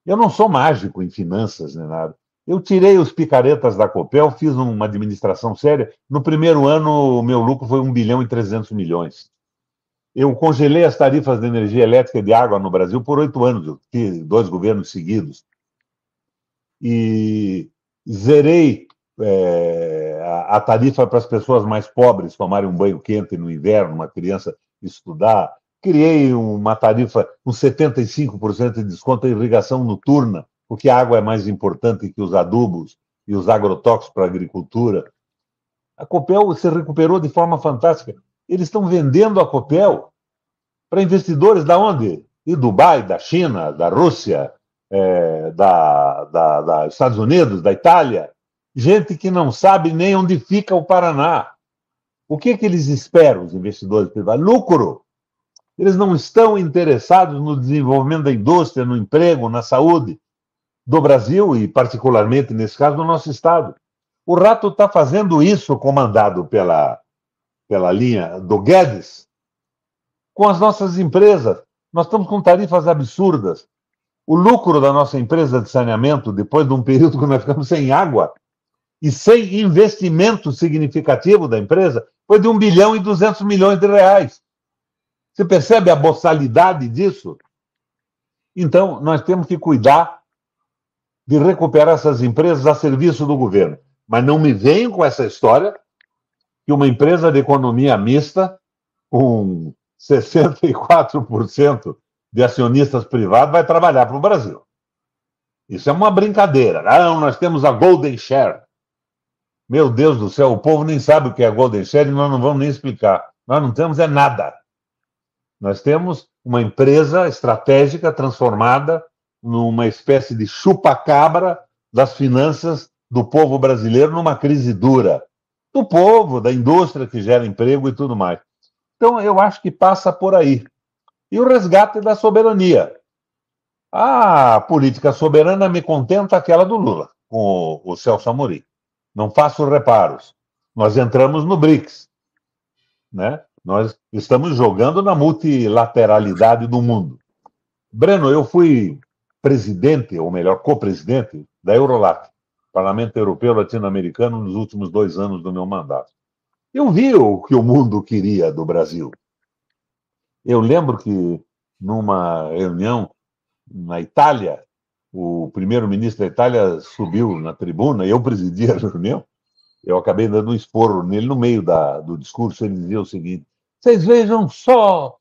Eu não sou mágico em finanças nem nada. Eu tirei os picaretas da Copel, fiz uma administração séria. No primeiro ano, o meu lucro foi 1 bilhão e 300 milhões. Eu congelei as tarifas de energia elétrica e de água no Brasil por oito anos, dois governos seguidos. E zerei é, a tarifa para as pessoas mais pobres tomarem um banho quente no inverno, uma criança estudar criei uma tarifa com 75% de desconto em irrigação noturna, porque a água é mais importante que os adubos e os agrotóxicos para a agricultura. A Copel se recuperou de forma fantástica. Eles estão vendendo a Copel para investidores da onde? De Dubai, da China, da Rússia, é, da, da, da Estados Unidos, da Itália. Gente que não sabe nem onde fica o Paraná. O que, que eles esperam, os investidores privados? Lucro. Eles não estão interessados no desenvolvimento da indústria, no emprego, na saúde do Brasil e, particularmente, nesse caso, do nosso Estado. O Rato está fazendo isso, comandado pela, pela linha do Guedes, com as nossas empresas. Nós estamos com tarifas absurdas. O lucro da nossa empresa de saneamento, depois de um período que nós ficamos sem água e sem investimento significativo da empresa, foi de 1 bilhão e 200 milhões de reais. Você percebe a boçalidade disso? Então, nós temos que cuidar de recuperar essas empresas a serviço do governo. Mas não me venham com essa história que uma empresa de economia mista, com 64% de acionistas privados, vai trabalhar para o Brasil. Isso é uma brincadeira. Ah, nós temos a Golden Share. Meu Deus do céu, o povo nem sabe o que é Golden Share e nós não vamos nem explicar. Nós não temos é nada. Nós temos uma empresa estratégica transformada numa espécie de chupa-cabra das finanças do povo brasileiro numa crise dura. Do povo, da indústria que gera emprego e tudo mais. Então, eu acho que passa por aí. E o resgate da soberania. A política soberana me contenta aquela do Lula, com o Celso Amorim. Não faço reparos. Nós entramos no BRICS. Né? Nós estamos jogando na multilateralidade do mundo. Breno, eu fui presidente, ou melhor, co-presidente da Eurolat, Parlamento Europeu Latino-Americano, nos últimos dois anos do meu mandato. Eu vi o que o mundo queria do Brasil. Eu lembro que numa reunião na Itália, o primeiro-ministro da Itália subiu na tribuna, eu presidi a reunião, eu acabei dando um esporro nele no meio da, do discurso, ele dizia o seguinte, vocês vejam só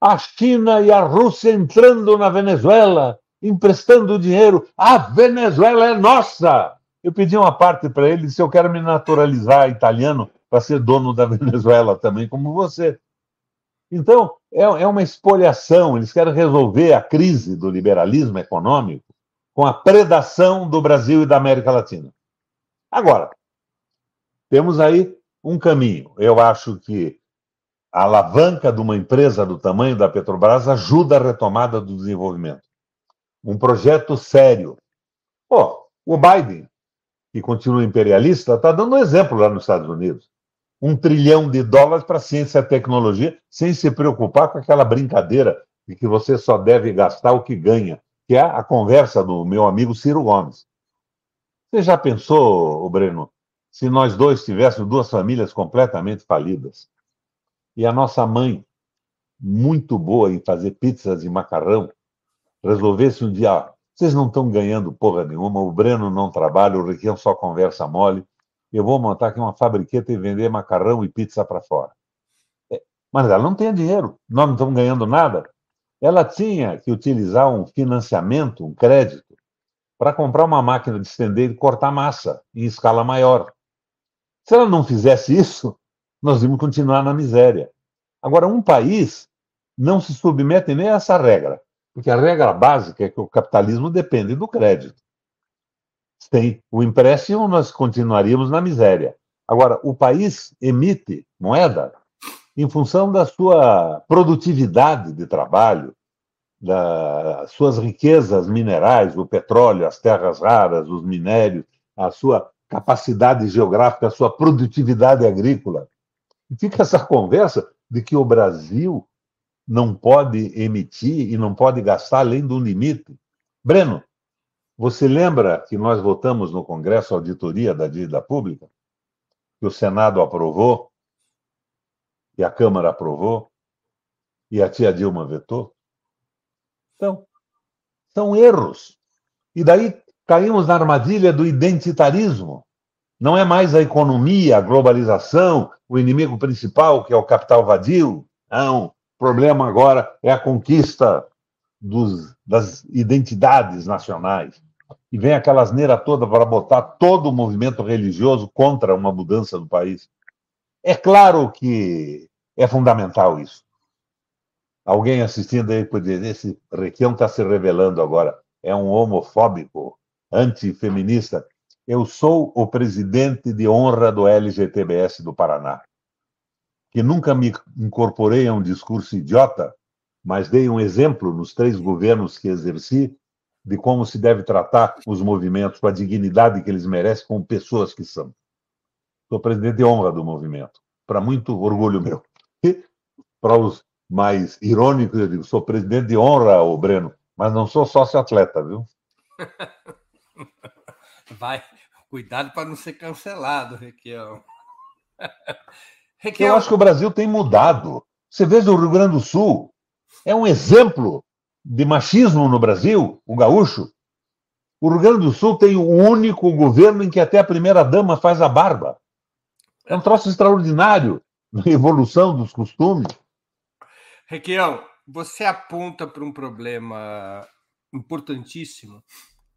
a China e a Rússia entrando na Venezuela, emprestando dinheiro. A Venezuela é nossa! Eu pedi uma parte para ele, disse: Eu quero me naturalizar italiano para ser dono da Venezuela também, como você. Então, é, é uma espoliação. Eles querem resolver a crise do liberalismo econômico com a predação do Brasil e da América Latina. Agora, temos aí um caminho. Eu acho que a alavanca de uma empresa do tamanho da Petrobras ajuda a retomada do desenvolvimento. Um projeto sério. Pô, o Biden, que continua imperialista, está dando um exemplo lá nos Estados Unidos. Um trilhão de dólares para ciência e tecnologia, sem se preocupar com aquela brincadeira de que você só deve gastar o que ganha, que é a conversa do meu amigo Ciro Gomes. Você já pensou, Breno, se nós dois tivéssemos duas famílias completamente falidas? E a nossa mãe, muito boa em fazer pizzas e macarrão, resolvesse um dia, vocês não estão ganhando porra nenhuma, o Breno não trabalha, o Riquinho só conversa mole, eu vou montar aqui uma fabriqueta e vender macarrão e pizza para fora. É, mas ela não tem dinheiro, nós não estamos ganhando nada. Ela tinha que utilizar um financiamento, um crédito, para comprar uma máquina de estender e cortar massa em escala maior. Se ela não fizesse isso, nós íamos continuar na miséria. Agora, um país não se submete nem a essa regra, porque a regra básica é que o capitalismo depende do crédito. Sem o empréstimo, nós continuaríamos na miséria. Agora, o país emite moeda em função da sua produtividade de trabalho, das suas riquezas minerais, o petróleo, as terras raras, os minérios, a sua capacidade geográfica, a sua produtividade agrícola. E fica essa conversa de que o Brasil não pode emitir e não pode gastar além do limite. Breno, você lembra que nós votamos no Congresso a auditoria da dívida pública? Que o Senado aprovou, e a Câmara aprovou, e a tia Dilma vetou? Então, são erros. E daí caímos na armadilha do identitarismo. Não é mais a economia, a globalização, o inimigo principal, que é o capital vadio. Não. O problema agora é a conquista dos, das identidades nacionais. E vem aquela asneira toda para botar todo o movimento religioso contra uma mudança do país. É claro que é fundamental isso. Alguém assistindo aí pode dizer: esse Requião está se revelando agora. É um homofóbico, antifeminista. Eu sou o presidente de honra do LGTBS do Paraná, que nunca me incorporei a um discurso idiota, mas dei um exemplo nos três governos que exerci de como se deve tratar os movimentos com a dignidade que eles merecem, como pessoas que são. Sou presidente de honra do movimento, para muito orgulho meu. E para os mais irônicos, eu digo, sou presidente de honra, o Breno, mas não sou sócio-atleta, viu? Vai, cuidado para não ser cancelado, Requião. Requião. Eu acho que o Brasil tem mudado. Você vê o Rio Grande do Sul, é um exemplo de machismo no Brasil, o gaúcho. O Rio Grande do Sul tem o único governo em que até a primeira-dama faz a barba. É um troço extraordinário na evolução dos costumes. Requião, você aponta para um problema importantíssimo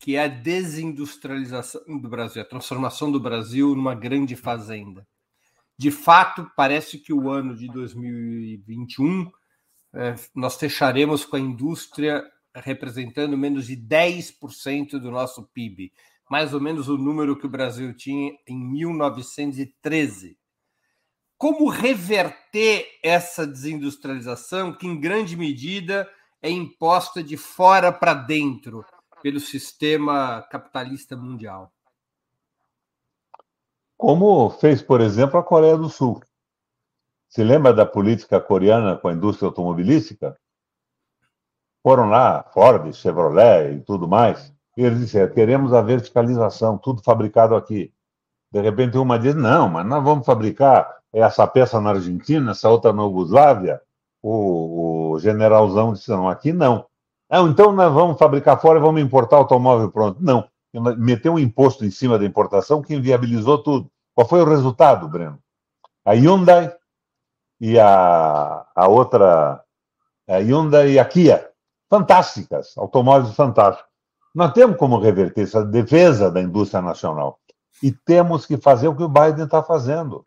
que é a desindustrialização do Brasil, a transformação do Brasil numa grande fazenda. De fato, parece que o ano de 2021 é, nós fecharemos com a indústria representando menos de 10% do nosso PIB, mais ou menos o número que o Brasil tinha em 1913. Como reverter essa desindustrialização que, em grande medida, é imposta de fora para dentro pelo sistema capitalista mundial? Como fez, por exemplo, a Coreia do Sul. Se lembra da política coreana com a indústria automobilística? Foram lá, Ford, Chevrolet e tudo mais, e eles disseram: queremos a verticalização, tudo fabricado aqui. De repente, uma diz: não, mas nós vamos fabricar essa peça na Argentina, essa outra na Yugoslávia. O, o generalzão disse: não, aqui não. Não. Então nós vamos fabricar fora e vamos importar automóvel pronto. Não. Meteu um imposto em cima da importação que inviabilizou tudo. Qual foi o resultado, Breno? A Hyundai e a, a outra, a Hyundai e a Kia, fantásticas, automóveis fantásticos. Nós temos como reverter essa defesa da indústria nacional. E temos que fazer o que o Biden está fazendo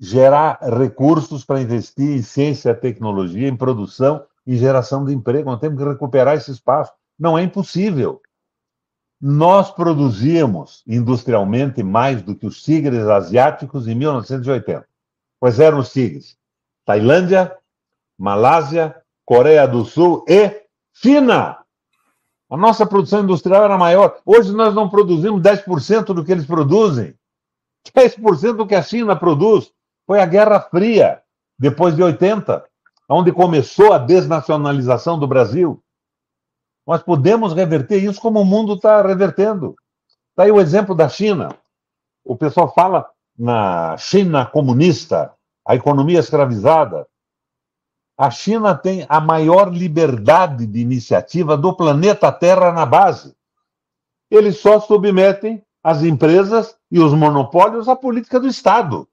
gerar recursos para investir em ciência, tecnologia, em produção e geração de emprego. Nós temos que recuperar esse espaço. Não é impossível. Nós produzíamos industrialmente mais do que os tigres asiáticos em 1980. Pois eram os tigres? Tailândia, Malásia, Coreia do Sul e China. A nossa produção industrial era maior. Hoje nós não produzimos 10% do que eles produzem. 10% do que a China produz. Foi a Guerra Fria, depois de 80, onde começou a desnacionalização do Brasil. Nós podemos reverter isso como o mundo está revertendo. Está aí o exemplo da China. O pessoal fala na China comunista, a economia escravizada. A China tem a maior liberdade de iniciativa do planeta Terra na base. Eles só submetem as empresas e os monopólios à política do Estado.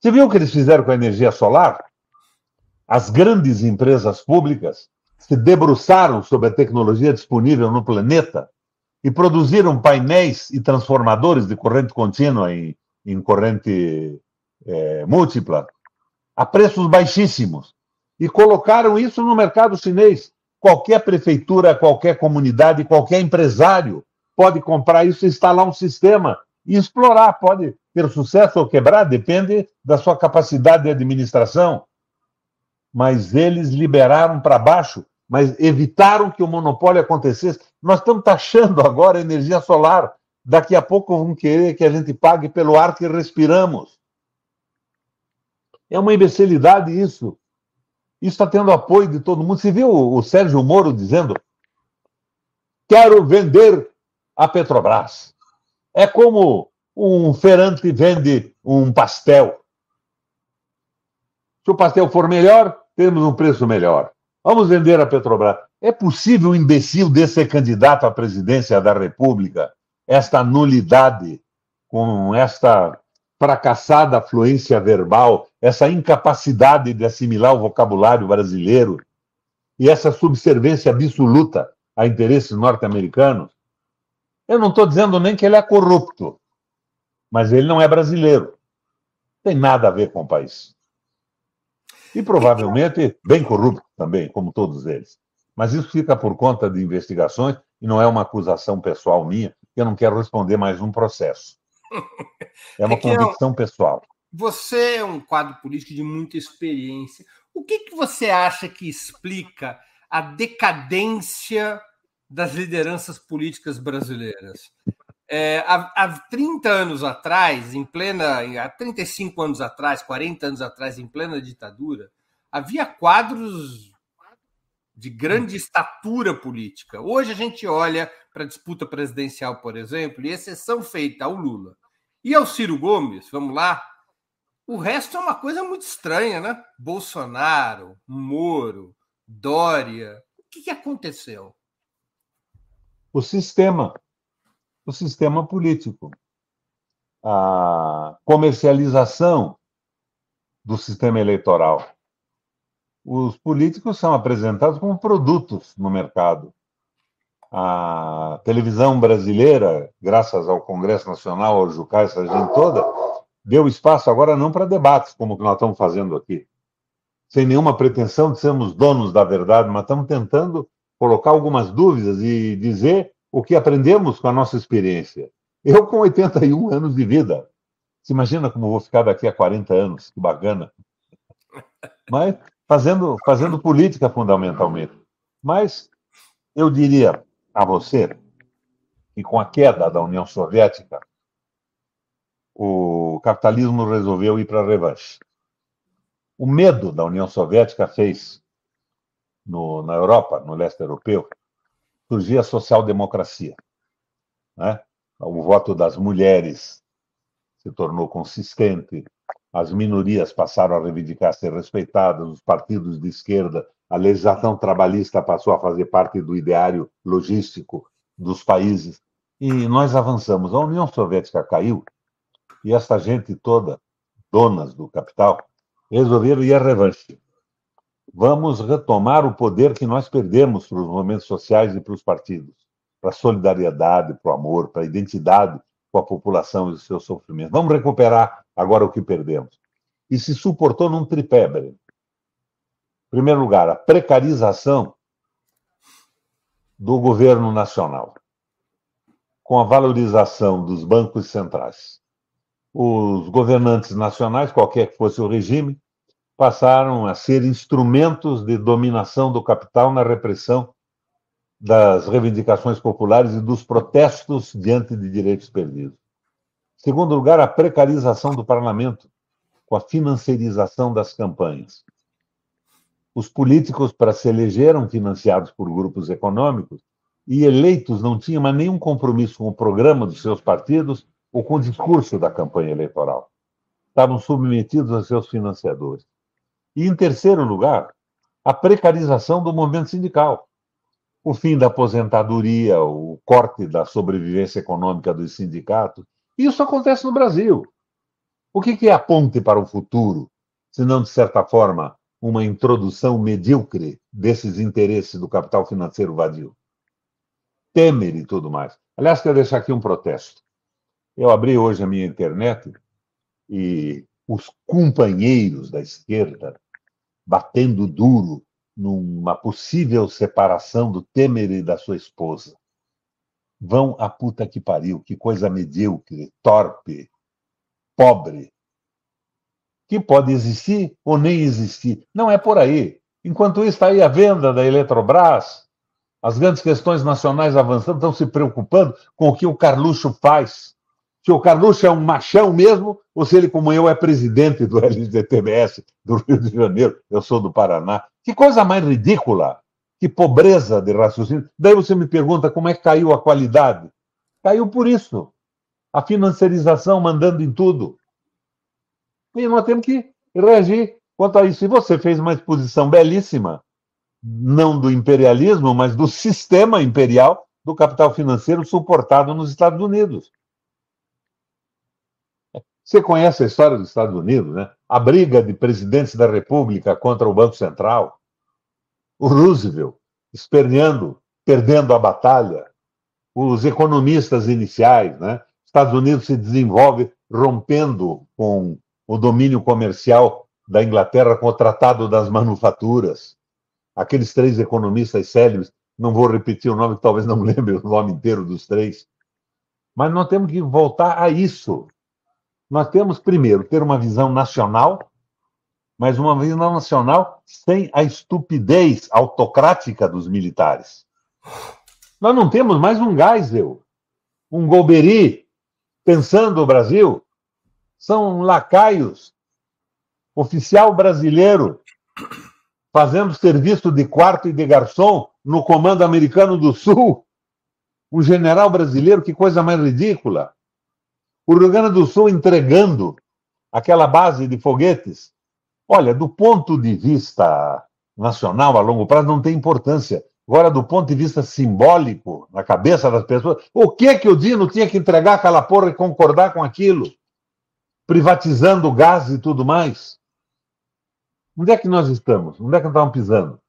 Você viu o que eles fizeram com a energia solar? As grandes empresas públicas se debruçaram sobre a tecnologia disponível no planeta e produziram painéis e transformadores de corrente contínua em, em corrente é, múltipla a preços baixíssimos e colocaram isso no mercado chinês. Qualquer prefeitura, qualquer comunidade, qualquer empresário pode comprar isso instalar um sistema e explorar. Pode ter sucesso ou quebrar, depende da sua capacidade de administração. Mas eles liberaram para baixo, mas evitaram que o monopólio acontecesse. Nós estamos taxando agora a energia solar. Daqui a pouco vão querer que a gente pague pelo ar que respiramos. É uma imbecilidade isso. Isso está tendo apoio de todo mundo. Você viu o Sérgio Moro dizendo: quero vender a Petrobras. É como um feirante vende um pastel. Se o pastel for melhor, temos um preço melhor. Vamos vender a Petrobras. É possível um imbecil desse ser candidato à presidência da República? Esta nulidade, com esta fracassada fluência verbal, essa incapacidade de assimilar o vocabulário brasileiro e essa subservência absoluta a interesses norte-americanos? Eu não estou dizendo nem que ele é corrupto mas ele não é brasileiro. Tem nada a ver com o país. E provavelmente bem corrupto também, como todos eles. Mas isso fica por conta de investigações e não é uma acusação pessoal minha, que eu não quero responder mais um processo. É uma convicção pessoal. Você é um quadro político de muita experiência. O que, que você acha que explica a decadência das lideranças políticas brasileiras? É, há, há 30 anos atrás, em plena. Há 35 anos atrás, 40 anos atrás, em plena ditadura, havia quadros de grande estatura política. Hoje a gente olha para a disputa presidencial, por exemplo, e exceção feita ao Lula e ao Ciro Gomes, vamos lá. O resto é uma coisa muito estranha, né? Bolsonaro, Moro, Dória. O que, que aconteceu? O sistema o sistema político. A comercialização do sistema eleitoral. Os políticos são apresentados como produtos no mercado. a televisão brasileira, graças ao Congresso Nacional, ao Jucá, essa gente toda, deu espaço agora não para debates, como nós estamos fazendo aqui, sem nenhuma pretensão de sermos donos da verdade, mas estamos tentando colocar algumas dúvidas e dizer o que aprendemos com a nossa experiência. Eu, com 81 anos de vida, se imagina como vou ficar daqui a 40 anos, que bacana. Mas fazendo, fazendo política fundamentalmente. Mas eu diria a você que com a queda da União Soviética, o capitalismo resolveu ir para a revanche. O medo da União Soviética fez no, na Europa, no leste europeu, surgir a social-democracia. Né? O voto das mulheres se tornou consistente, as minorias passaram a reivindicar ser respeitadas, os partidos de esquerda, a legislação trabalhista passou a fazer parte do ideário logístico dos países. E nós avançamos. A União Soviética caiu e essa gente toda, donas do capital, resolveram ir à revanche. Vamos retomar o poder que nós perdemos para os movimentos sociais e para os partidos, para a solidariedade, para o amor, para a identidade com a população e os seus sofrimentos. Vamos recuperar agora o que perdemos. E se suportou num tripé, Breno. Em primeiro lugar, a precarização do governo nacional, com a valorização dos bancos centrais. Os governantes nacionais, qualquer que fosse o regime, passaram a ser instrumentos de dominação do capital na repressão das reivindicações populares e dos protestos diante de direitos perdidos. Segundo lugar, a precarização do parlamento, com a financiarização das campanhas. Os políticos, para se eleger, eram financiados por grupos econômicos e eleitos não tinham mais nenhum compromisso com o programa dos seus partidos ou com o discurso da campanha eleitoral. Estavam submetidos a seus financiadores. E, em terceiro lugar, a precarização do movimento sindical o fim da aposentadoria, o corte da sobrevivência econômica dos sindicatos. Isso acontece no Brasil. O que é a ponte para o futuro, se não, de certa forma, uma introdução medíocre desses interesses do capital financeiro vadio? Temer e tudo mais. Aliás, quero deixar aqui um protesto. Eu abri hoje a minha internet e os companheiros da esquerda batendo duro numa possível separação do Temer e da sua esposa. Vão a puta que pariu, que coisa medíocre, torpe, pobre, que pode existir ou nem existir. Não é por aí. Enquanto isso, está aí a venda da Eletrobras, as grandes questões nacionais avançando, estão se preocupando com o que o Carluxo faz se o Carluxo é um machão mesmo, ou se ele, como eu, é presidente do LGTBS do Rio de Janeiro, eu sou do Paraná. Que coisa mais ridícula, que pobreza de raciocínio. Daí você me pergunta como é que caiu a qualidade. Caiu por isso. A financiarização mandando em tudo. E nós temos que reagir quanto a isso. E você fez uma exposição belíssima, não do imperialismo, mas do sistema imperial do capital financeiro suportado nos Estados Unidos. Você conhece a história dos Estados Unidos, né? A briga de presidentes da República contra o Banco Central. O Roosevelt esperneando, perdendo a batalha. Os economistas iniciais, né? Estados Unidos se desenvolve rompendo com o domínio comercial da Inglaterra com o Tratado das Manufaturas. Aqueles três economistas célebres, não vou repetir o nome, talvez não lembre o nome inteiro dos três. Mas nós temos que voltar a isso nós temos, primeiro, ter uma visão nacional, mas uma visão nacional sem a estupidez autocrática dos militares. Nós não temos mais um Geisel, um Golbery, pensando o Brasil. São lacaios. Oficial brasileiro fazendo serviço de quarto e de garçom no Comando Americano do Sul. Um general brasileiro, que coisa mais ridícula o Rio Grande do Sul entregando aquela base de foguetes. Olha, do ponto de vista nacional, a longo prazo, não tem importância. Agora, do ponto de vista simbólico, na cabeça das pessoas, o que que o Dino tinha que entregar aquela porra e concordar com aquilo? Privatizando o gás e tudo mais. Onde é que nós estamos? Onde é que nós estamos pisando?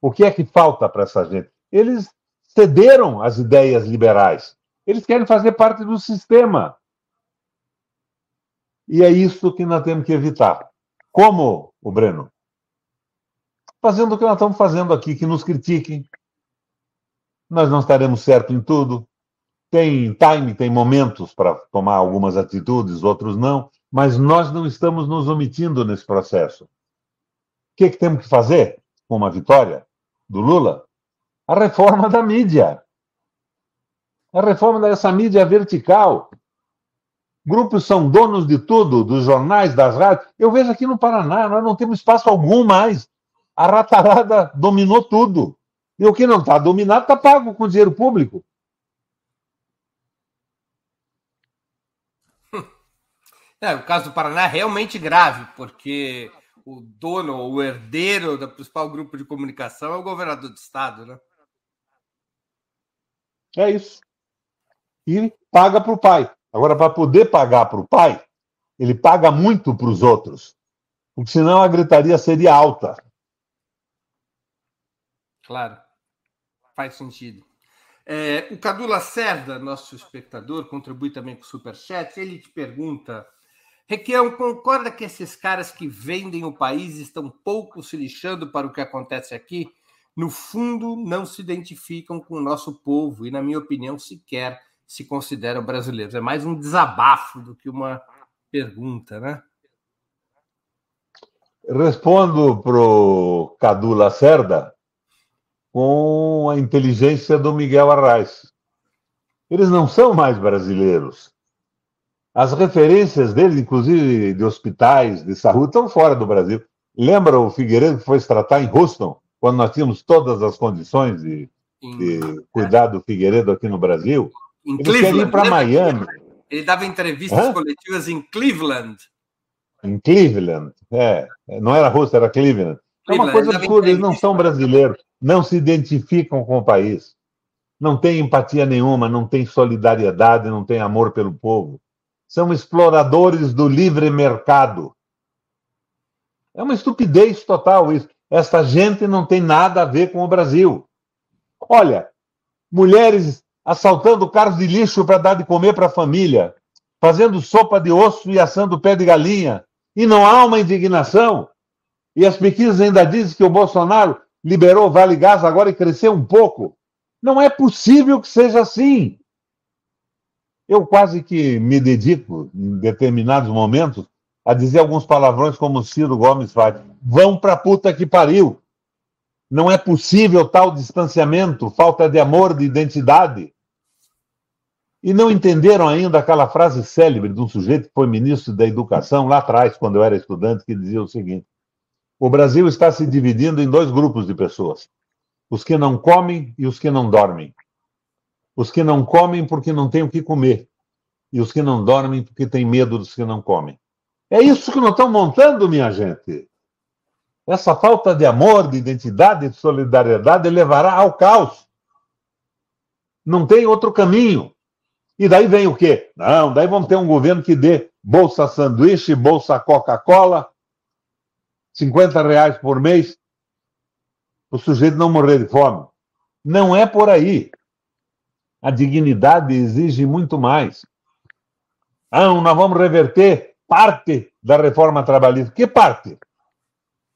O que é que falta para essa gente? Eles cederam às ideias liberais. Eles querem fazer parte do sistema. E é isso que nós temos que evitar. Como, o Breno? Fazendo o que nós estamos fazendo aqui, que nos critiquem. Nós não estaremos certos em tudo. Tem time, tem momentos para tomar algumas atitudes, outros não, mas nós não estamos nos omitindo nesse processo. O que, que temos que fazer com uma vitória do Lula? A reforma da mídia. A reforma dessa mídia vertical. Grupos são donos de tudo, dos jornais, das rádios. Eu vejo aqui no Paraná, nós não temos espaço algum mais. A ratarada dominou tudo. E o que não está dominado está pago com dinheiro público. É, o caso do Paraná é realmente grave, porque o dono, o herdeiro do principal grupo de comunicação é o governador do estado, né? É isso. E paga para o pai. Agora, para poder pagar para o pai, ele paga muito para os outros, porque senão a gritaria seria alta. Claro, faz sentido. É, o Cadu Lacerda, nosso espectador, contribui também com o Superchat. Ele te pergunta Requião, concorda que esses caras que vendem o país estão pouco se lixando para o que acontece aqui? No fundo, não se identificam com o nosso povo e, na minha opinião, sequer se consideram brasileiros. É mais um desabafo do que uma pergunta, né? Respondo para o Cadu Lacerda com a inteligência do Miguel Arraes. Eles não são mais brasileiros. As referências dele, inclusive de hospitais, de saúde, estão fora do Brasil. Lembra o Figueiredo que foi se tratar em Houston, quando nós tínhamos todas as condições de, de cuidar do Figueiredo aqui no Brasil? Em Eles Cleveland. ir para Miami. Ele dava entrevistas Hã? coletivas em Cleveland. Em Cleveland, é. Não era Houston, era Cleveland. É uma coisa absurda, eles não são brasileiros, não se identificam com o país, não têm empatia nenhuma, não têm solidariedade, não têm amor pelo povo são exploradores do livre mercado. É uma estupidez total isso. Essa gente não tem nada a ver com o Brasil. Olha, mulheres assaltando carros de lixo para dar de comer para a família, fazendo sopa de osso e assando pé de galinha, e não há uma indignação. E as pesquisas ainda dizem que o Bolsonaro liberou o Vale Gás agora e cresceu um pouco. Não é possível que seja assim. Eu quase que me dedico, em determinados momentos, a dizer alguns palavrões como o Ciro Gomes faz. Vão pra puta que pariu. Não é possível tal distanciamento, falta de amor, de identidade. E não entenderam ainda aquela frase célebre de um sujeito que foi ministro da Educação lá atrás, quando eu era estudante, que dizia o seguinte: O Brasil está se dividindo em dois grupos de pessoas: os que não comem e os que não dormem. Os que não comem porque não têm o que comer. E os que não dormem porque têm medo dos que não comem. É isso que nós estamos montando, minha gente. Essa falta de amor, de identidade, de solidariedade levará ao caos. Não tem outro caminho. E daí vem o quê? Não, daí vamos ter um governo que dê bolsa sanduíche, bolsa Coca-Cola, 50 reais por mês, o sujeito não morrer de fome. Não é por aí. A dignidade exige muito mais. Ah, nós vamos reverter parte da reforma trabalhista. Que parte?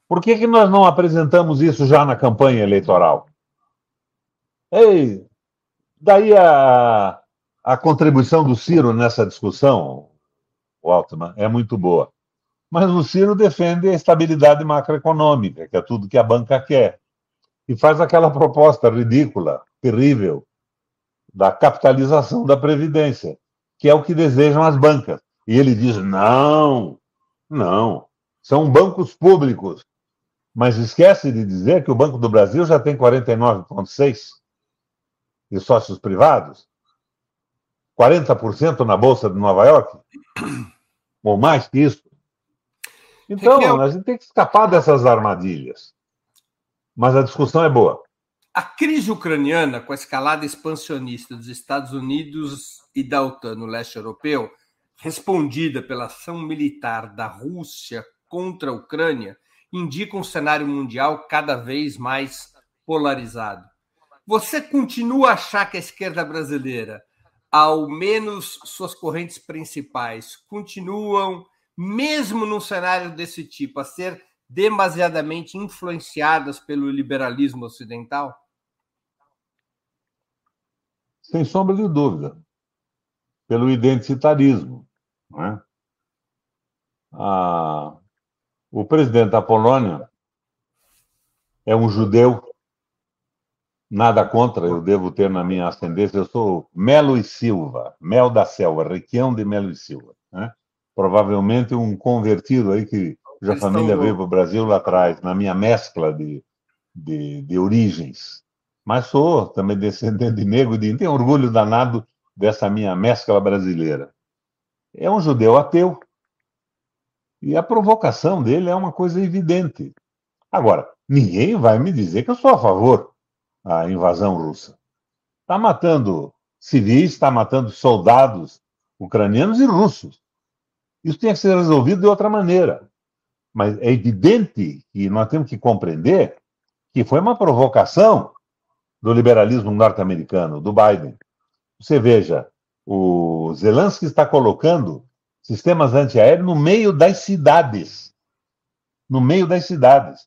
Por que, que nós não apresentamos isso já na campanha eleitoral? Ei, daí a, a contribuição do Ciro nessa discussão, Altman, é muito boa. Mas o Ciro defende a estabilidade macroeconômica, que é tudo que a banca quer. E faz aquela proposta ridícula, terrível, da capitalização da Previdência, que é o que desejam as bancas. E ele diz: não, não, são bancos públicos. Mas esquece de dizer que o Banco do Brasil já tem 49,6% de sócios privados, 40% na Bolsa de Nova York, ou mais que isso. Então, a gente tem que escapar dessas armadilhas. Mas a discussão é boa. A crise ucraniana, com a escalada expansionista dos Estados Unidos e da OTAN no leste europeu, respondida pela ação militar da Rússia contra a Ucrânia, indica um cenário mundial cada vez mais polarizado. Você continua a achar que a esquerda brasileira, ao menos suas correntes principais, continuam, mesmo num cenário desse tipo, a ser demasiadamente influenciadas pelo liberalismo ocidental? Sem sombra de dúvida. Pelo identitarismo. Né? Ah, o presidente da Polônia é um judeu, nada contra, eu devo ter na minha ascendência, eu sou Melo e Silva, Mel da Selva, Requião de Melo e Silva. Né? Provavelmente um convertido aí que a família veio para o Brasil lá atrás, na minha mescla de, de, de origens. Mas sou também descendente de negro e tenho orgulho danado dessa minha mescla brasileira. É um judeu ateu. E a provocação dele é uma coisa evidente. Agora, ninguém vai me dizer que eu sou a favor da invasão russa. Está matando civis, está matando soldados ucranianos e russos. Isso tinha que ser resolvido de outra maneira. Mas é evidente que nós temos que compreender que foi uma provocação do liberalismo norte-americano, do Biden. Você veja, o Zelensky está colocando sistemas antiaéreos no meio das cidades. No meio das cidades.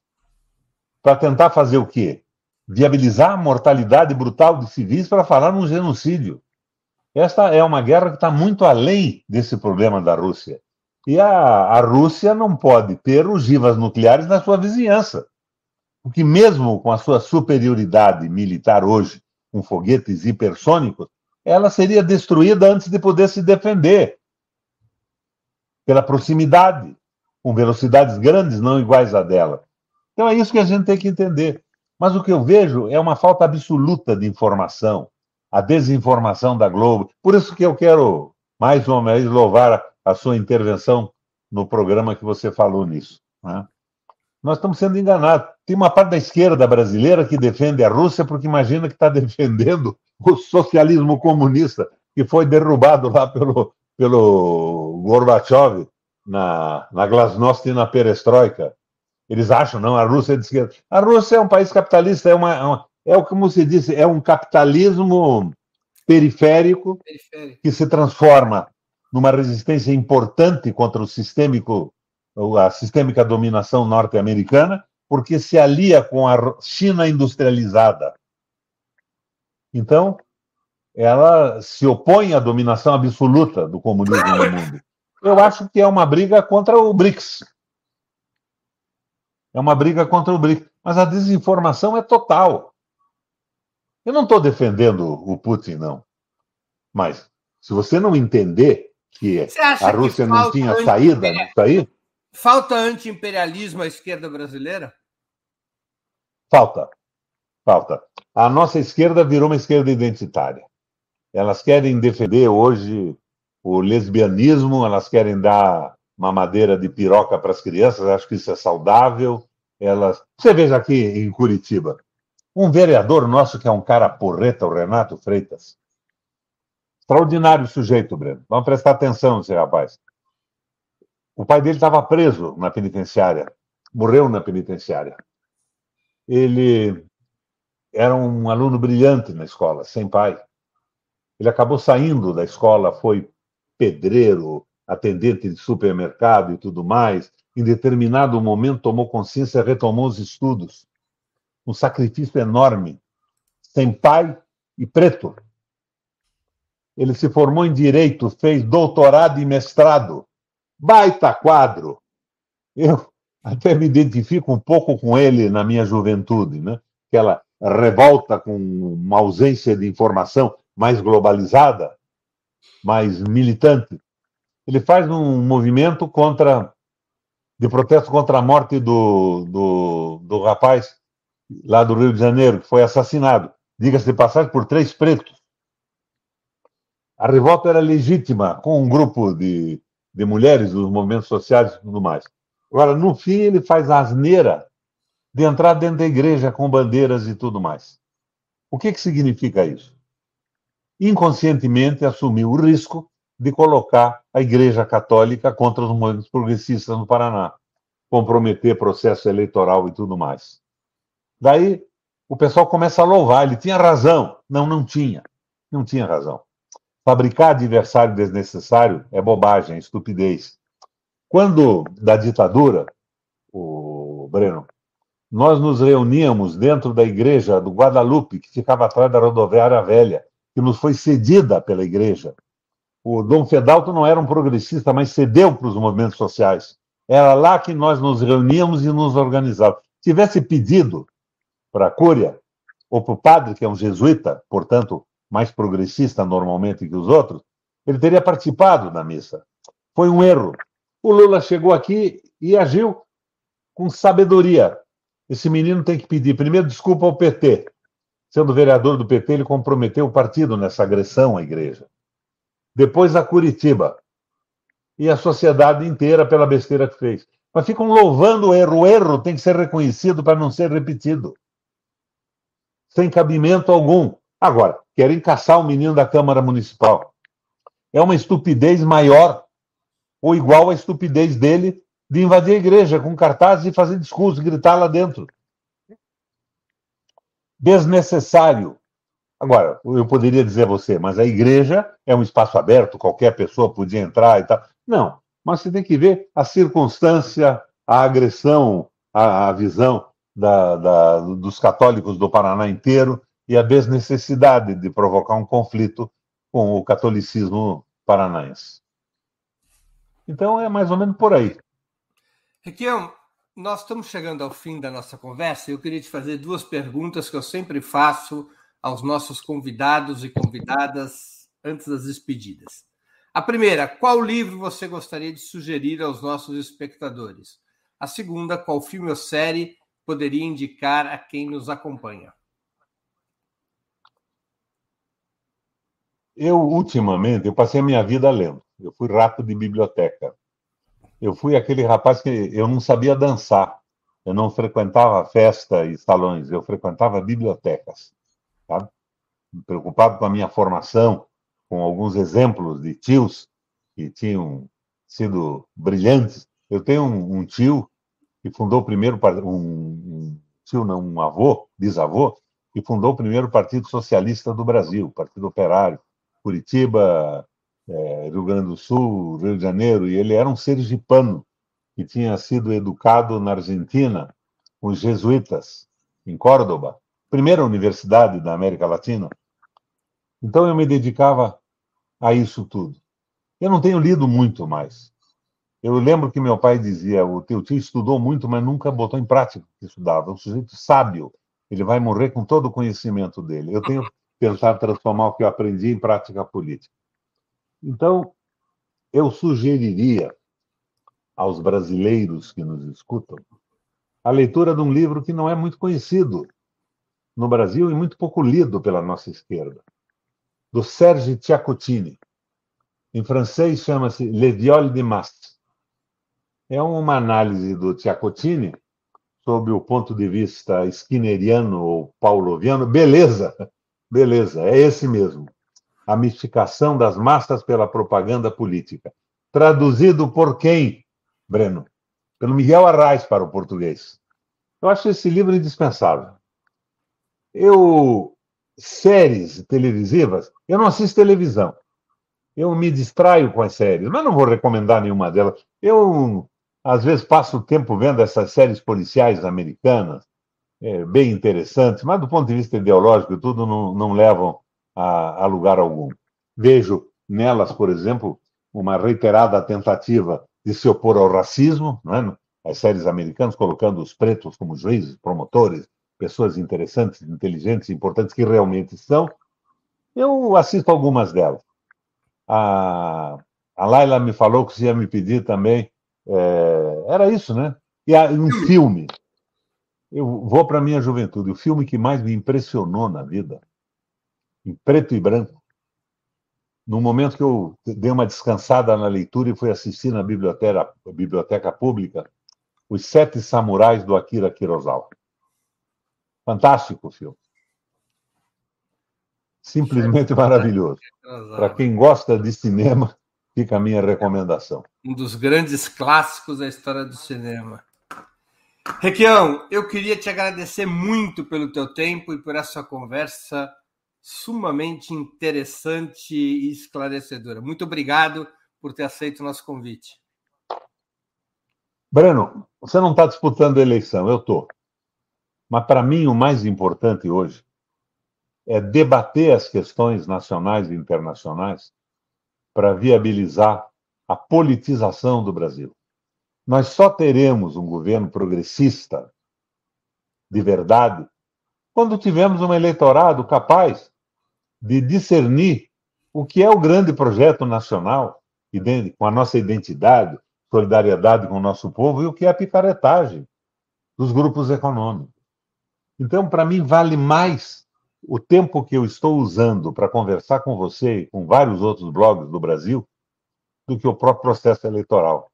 Para tentar fazer o quê? Viabilizar a mortalidade brutal de civis para falar num genocídio. Esta é uma guerra que está muito além desse problema da Rússia. E a, a Rússia não pode ter ogivas nucleares na sua vizinhança. Porque, mesmo com a sua superioridade militar hoje, com foguetes hipersônicos, ela seria destruída antes de poder se defender. Pela proximidade, com velocidades grandes não iguais à dela. Então é isso que a gente tem que entender. Mas o que eu vejo é uma falta absoluta de informação, a desinformação da Globo. Por isso que eu quero, mais uma vez, louvar a sua intervenção no programa que você falou nisso. Né? Nós estamos sendo enganados. Tem uma parte da esquerda brasileira que defende a Rússia porque imagina que está defendendo o socialismo comunista que foi derrubado lá pelo, pelo Gorbachev na, na Glasnost e na Perestroika. Eles acham, não, a Rússia é de esquerda. A Rússia é um país capitalista, é, uma, é é o como se disse, é um capitalismo periférico, periférico, que se transforma numa resistência importante contra o sistêmico, a sistêmica dominação norte-americana, porque se alia com a China industrializada. Então, ela se opõe à dominação absoluta do comunismo no mundo. Eu acho que é uma briga contra o BRICS. É uma briga contra o BRICS. Mas a desinformação é total. Eu não estou defendendo o Putin, não. Mas, se você não entender que a Rússia que não tinha saída nisso aí. Falta anti-imperialismo à esquerda brasileira? Falta. Falta. A nossa esquerda virou uma esquerda identitária. Elas querem defender hoje o lesbianismo, elas querem dar mamadeira de piroca para as crianças, acho que isso é saudável. Elas... Você veja aqui em Curitiba, um vereador nosso que é um cara porreta, o Renato Freitas, Extraordinário sujeito, Breno. Vamos prestar atenção nesse rapaz. O pai dele estava preso na penitenciária, morreu na penitenciária. Ele era um aluno brilhante na escola, sem pai. Ele acabou saindo da escola, foi pedreiro, atendente de supermercado e tudo mais. Em determinado momento tomou consciência, retomou os estudos. Um sacrifício enorme. Sem pai e preto. Ele se formou em direito, fez doutorado e mestrado. Baita quadro. Eu até me identifico um pouco com ele na minha juventude, né? Aquela revolta com uma ausência de informação mais globalizada, mais militante. Ele faz um movimento contra de protesto contra a morte do, do, do rapaz lá do Rio de Janeiro, que foi assassinado, diga-se de passagem, por três pretos. A revolta era legítima, com um grupo de, de mulheres dos movimentos sociais e tudo mais. Agora, no fim, ele faz a asneira de entrar dentro da igreja com bandeiras e tudo mais. O que, que significa isso? Inconscientemente assumiu o risco de colocar a Igreja Católica contra os movimentos progressistas no Paraná, comprometer processo eleitoral e tudo mais. Daí o pessoal começa a louvar. Ele tinha razão. Não, não tinha. Não tinha razão. Fabricar adversário desnecessário é bobagem, é estupidez. Quando, da ditadura, o Breno, nós nos reuníamos dentro da igreja do Guadalupe, que ficava atrás da rodoviária velha, que nos foi cedida pela igreja. O Dom Fedalto não era um progressista, mas cedeu para os movimentos sociais. Era lá que nós nos reuníamos e nos organizávamos. Tivesse pedido para a Cúria, ou para o padre, que é um jesuíta, portanto, mais progressista normalmente que os outros, ele teria participado da missa. Foi um erro. O Lula chegou aqui e agiu com sabedoria. Esse menino tem que pedir primeiro desculpa ao PT. Sendo vereador do PT, ele comprometeu o partido nessa agressão à igreja. Depois a Curitiba. E a sociedade inteira pela besteira que fez. Mas ficam louvando o erro. O erro tem que ser reconhecido para não ser repetido. Sem cabimento algum. Agora, querem caçar o menino da Câmara Municipal. É uma estupidez maior ou igual à estupidez dele de invadir a igreja com cartazes e fazer discurso, gritar lá dentro. Desnecessário. Agora, eu poderia dizer a você, mas a igreja é um espaço aberto, qualquer pessoa podia entrar e tal. Não, mas você tem que ver a circunstância, a agressão, a, a visão da, da, dos católicos do Paraná inteiro e a desnecessidade de provocar um conflito com o catolicismo paranaense. Então é mais ou menos por aí. Requião, nós estamos chegando ao fim da nossa conversa e eu queria te fazer duas perguntas que eu sempre faço aos nossos convidados e convidadas antes das despedidas. A primeira, qual livro você gostaria de sugerir aos nossos espectadores? A segunda, qual filme ou série poderia indicar a quem nos acompanha? Eu, ultimamente, eu passei a minha vida lendo. Eu fui rato de biblioteca. Eu fui aquele rapaz que eu não sabia dançar. Eu não frequentava festa e salões, eu frequentava bibliotecas. Tá? Preocupado com a minha formação, com alguns exemplos de tios que tinham sido brilhantes. Eu tenho um, um tio que fundou o primeiro um, um tio não, um avô, bisavô, que fundou o primeiro Partido Socialista do Brasil, Partido Operário, Curitiba, é, Rio Grande do Sul, Rio de Janeiro, e ele era um sergipano que tinha sido educado na Argentina com os jesuítas, em Córdoba, primeira universidade da América Latina. Então eu me dedicava a isso tudo. Eu não tenho lido muito mais. Eu lembro que meu pai dizia: o teu tio estudou muito, mas nunca botou em prática o que estudava. Um sujeito sábio, ele vai morrer com todo o conhecimento dele. Eu tenho tentado transformar o que eu aprendi em prática política. Então, eu sugeriria aos brasileiros que nos escutam a leitura de um livro que não é muito conhecido no Brasil e muito pouco lido pela nossa esquerda, do Serge Ciaccottini. Em francês chama-se Le Viol de Mast. É uma análise do Ciaccottini sob o ponto de vista skinneriano ou pauloviano. Beleza, beleza, é esse mesmo a mistificação das massas pela propaganda política. Traduzido por quem, Breno? Pelo Miguel Arraes para o português. Eu acho esse livro indispensável. Eu séries televisivas, eu não assisto televisão. Eu me distraio com as séries, mas não vou recomendar nenhuma delas. Eu às vezes passo o tempo vendo essas séries policiais americanas, é, bem interessantes, mas do ponto de vista ideológico, tudo não, não levam a, a lugar algum. Vejo nelas, por exemplo, uma reiterada tentativa de se opor ao racismo, não é? as séries americanas colocando os pretos como juízes, promotores, pessoas interessantes, inteligentes, importantes que realmente são. Eu assisto algumas delas. A, a Laila me falou que se ia me pedir também. É, era isso, né? E a, um filme. Eu vou para a minha juventude. O filme que mais me impressionou na vida em preto e branco. No momento que eu dei uma descansada na leitura e fui assistir na biblioteca, biblioteca pública Os Sete Samurais do Akira Kurosawa. Fantástico o filme. Simplesmente maravilhoso. Para quem gosta de cinema, fica a minha recomendação. Um dos grandes clássicos da história do cinema. Requião, eu queria te agradecer muito pelo teu tempo e por essa conversa sumamente interessante e esclarecedora. Muito obrigado por ter aceito o nosso convite. Breno, você não está disputando a eleição, eu estou. Mas para mim o mais importante hoje é debater as questões nacionais e internacionais para viabilizar a politização do Brasil. Nós só teremos um governo progressista de verdade quando tivermos um eleitorado capaz de discernir o que é o grande projeto nacional, com a nossa identidade, solidariedade com o nosso povo, e o que é a picaretagem dos grupos econômicos. Então, para mim, vale mais o tempo que eu estou usando para conversar com você e com vários outros blogs do Brasil do que o próprio processo eleitoral.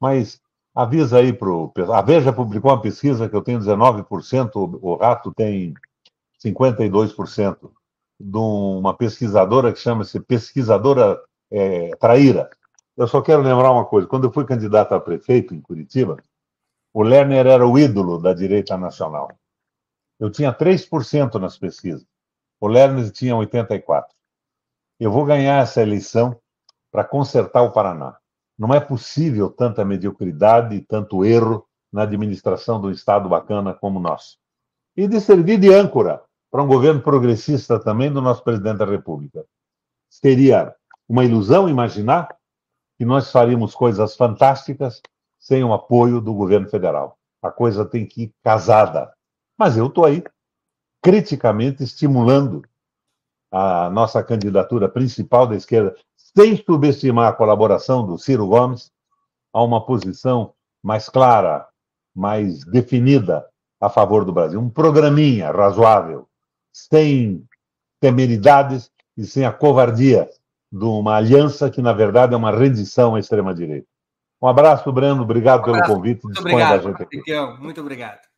Mas avisa aí para o. A Veja publicou uma pesquisa que eu tenho 19%, o Rato tem 52%, de uma pesquisadora que chama-se Pesquisadora é, Traíra. Eu só quero lembrar uma coisa: quando eu fui candidato a prefeito em Curitiba, o Lerner era o ídolo da direita nacional. Eu tinha 3% nas pesquisas. O Lerner tinha 84%. Eu vou ganhar essa eleição para consertar o Paraná. Não é possível tanta mediocridade tanto erro na administração do Estado bacana como nós. E de servir de âncora para um governo progressista também do nosso presidente da República. Seria uma ilusão imaginar que nós faríamos coisas fantásticas sem o apoio do governo federal. A coisa tem que ir casada mas eu estou aí, criticamente estimulando a nossa candidatura principal da esquerda, sem subestimar a colaboração do Ciro Gomes, a uma posição mais clara, mais definida a favor do Brasil. Um programinha razoável, sem temeridades e sem a covardia de uma aliança que, na verdade, é uma rendição à extrema-direita. Um abraço, Breno. Obrigado um abraço. pelo convite. Muito obrigado, Muito obrigado.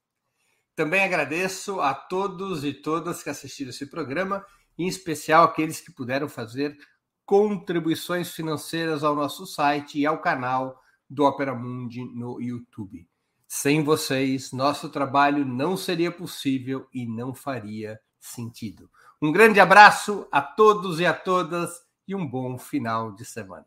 Também agradeço a todos e todas que assistiram esse programa, em especial aqueles que puderam fazer contribuições financeiras ao nosso site e ao canal do Opera Mundi no YouTube. Sem vocês, nosso trabalho não seria possível e não faria sentido. Um grande abraço a todos e a todas e um bom final de semana.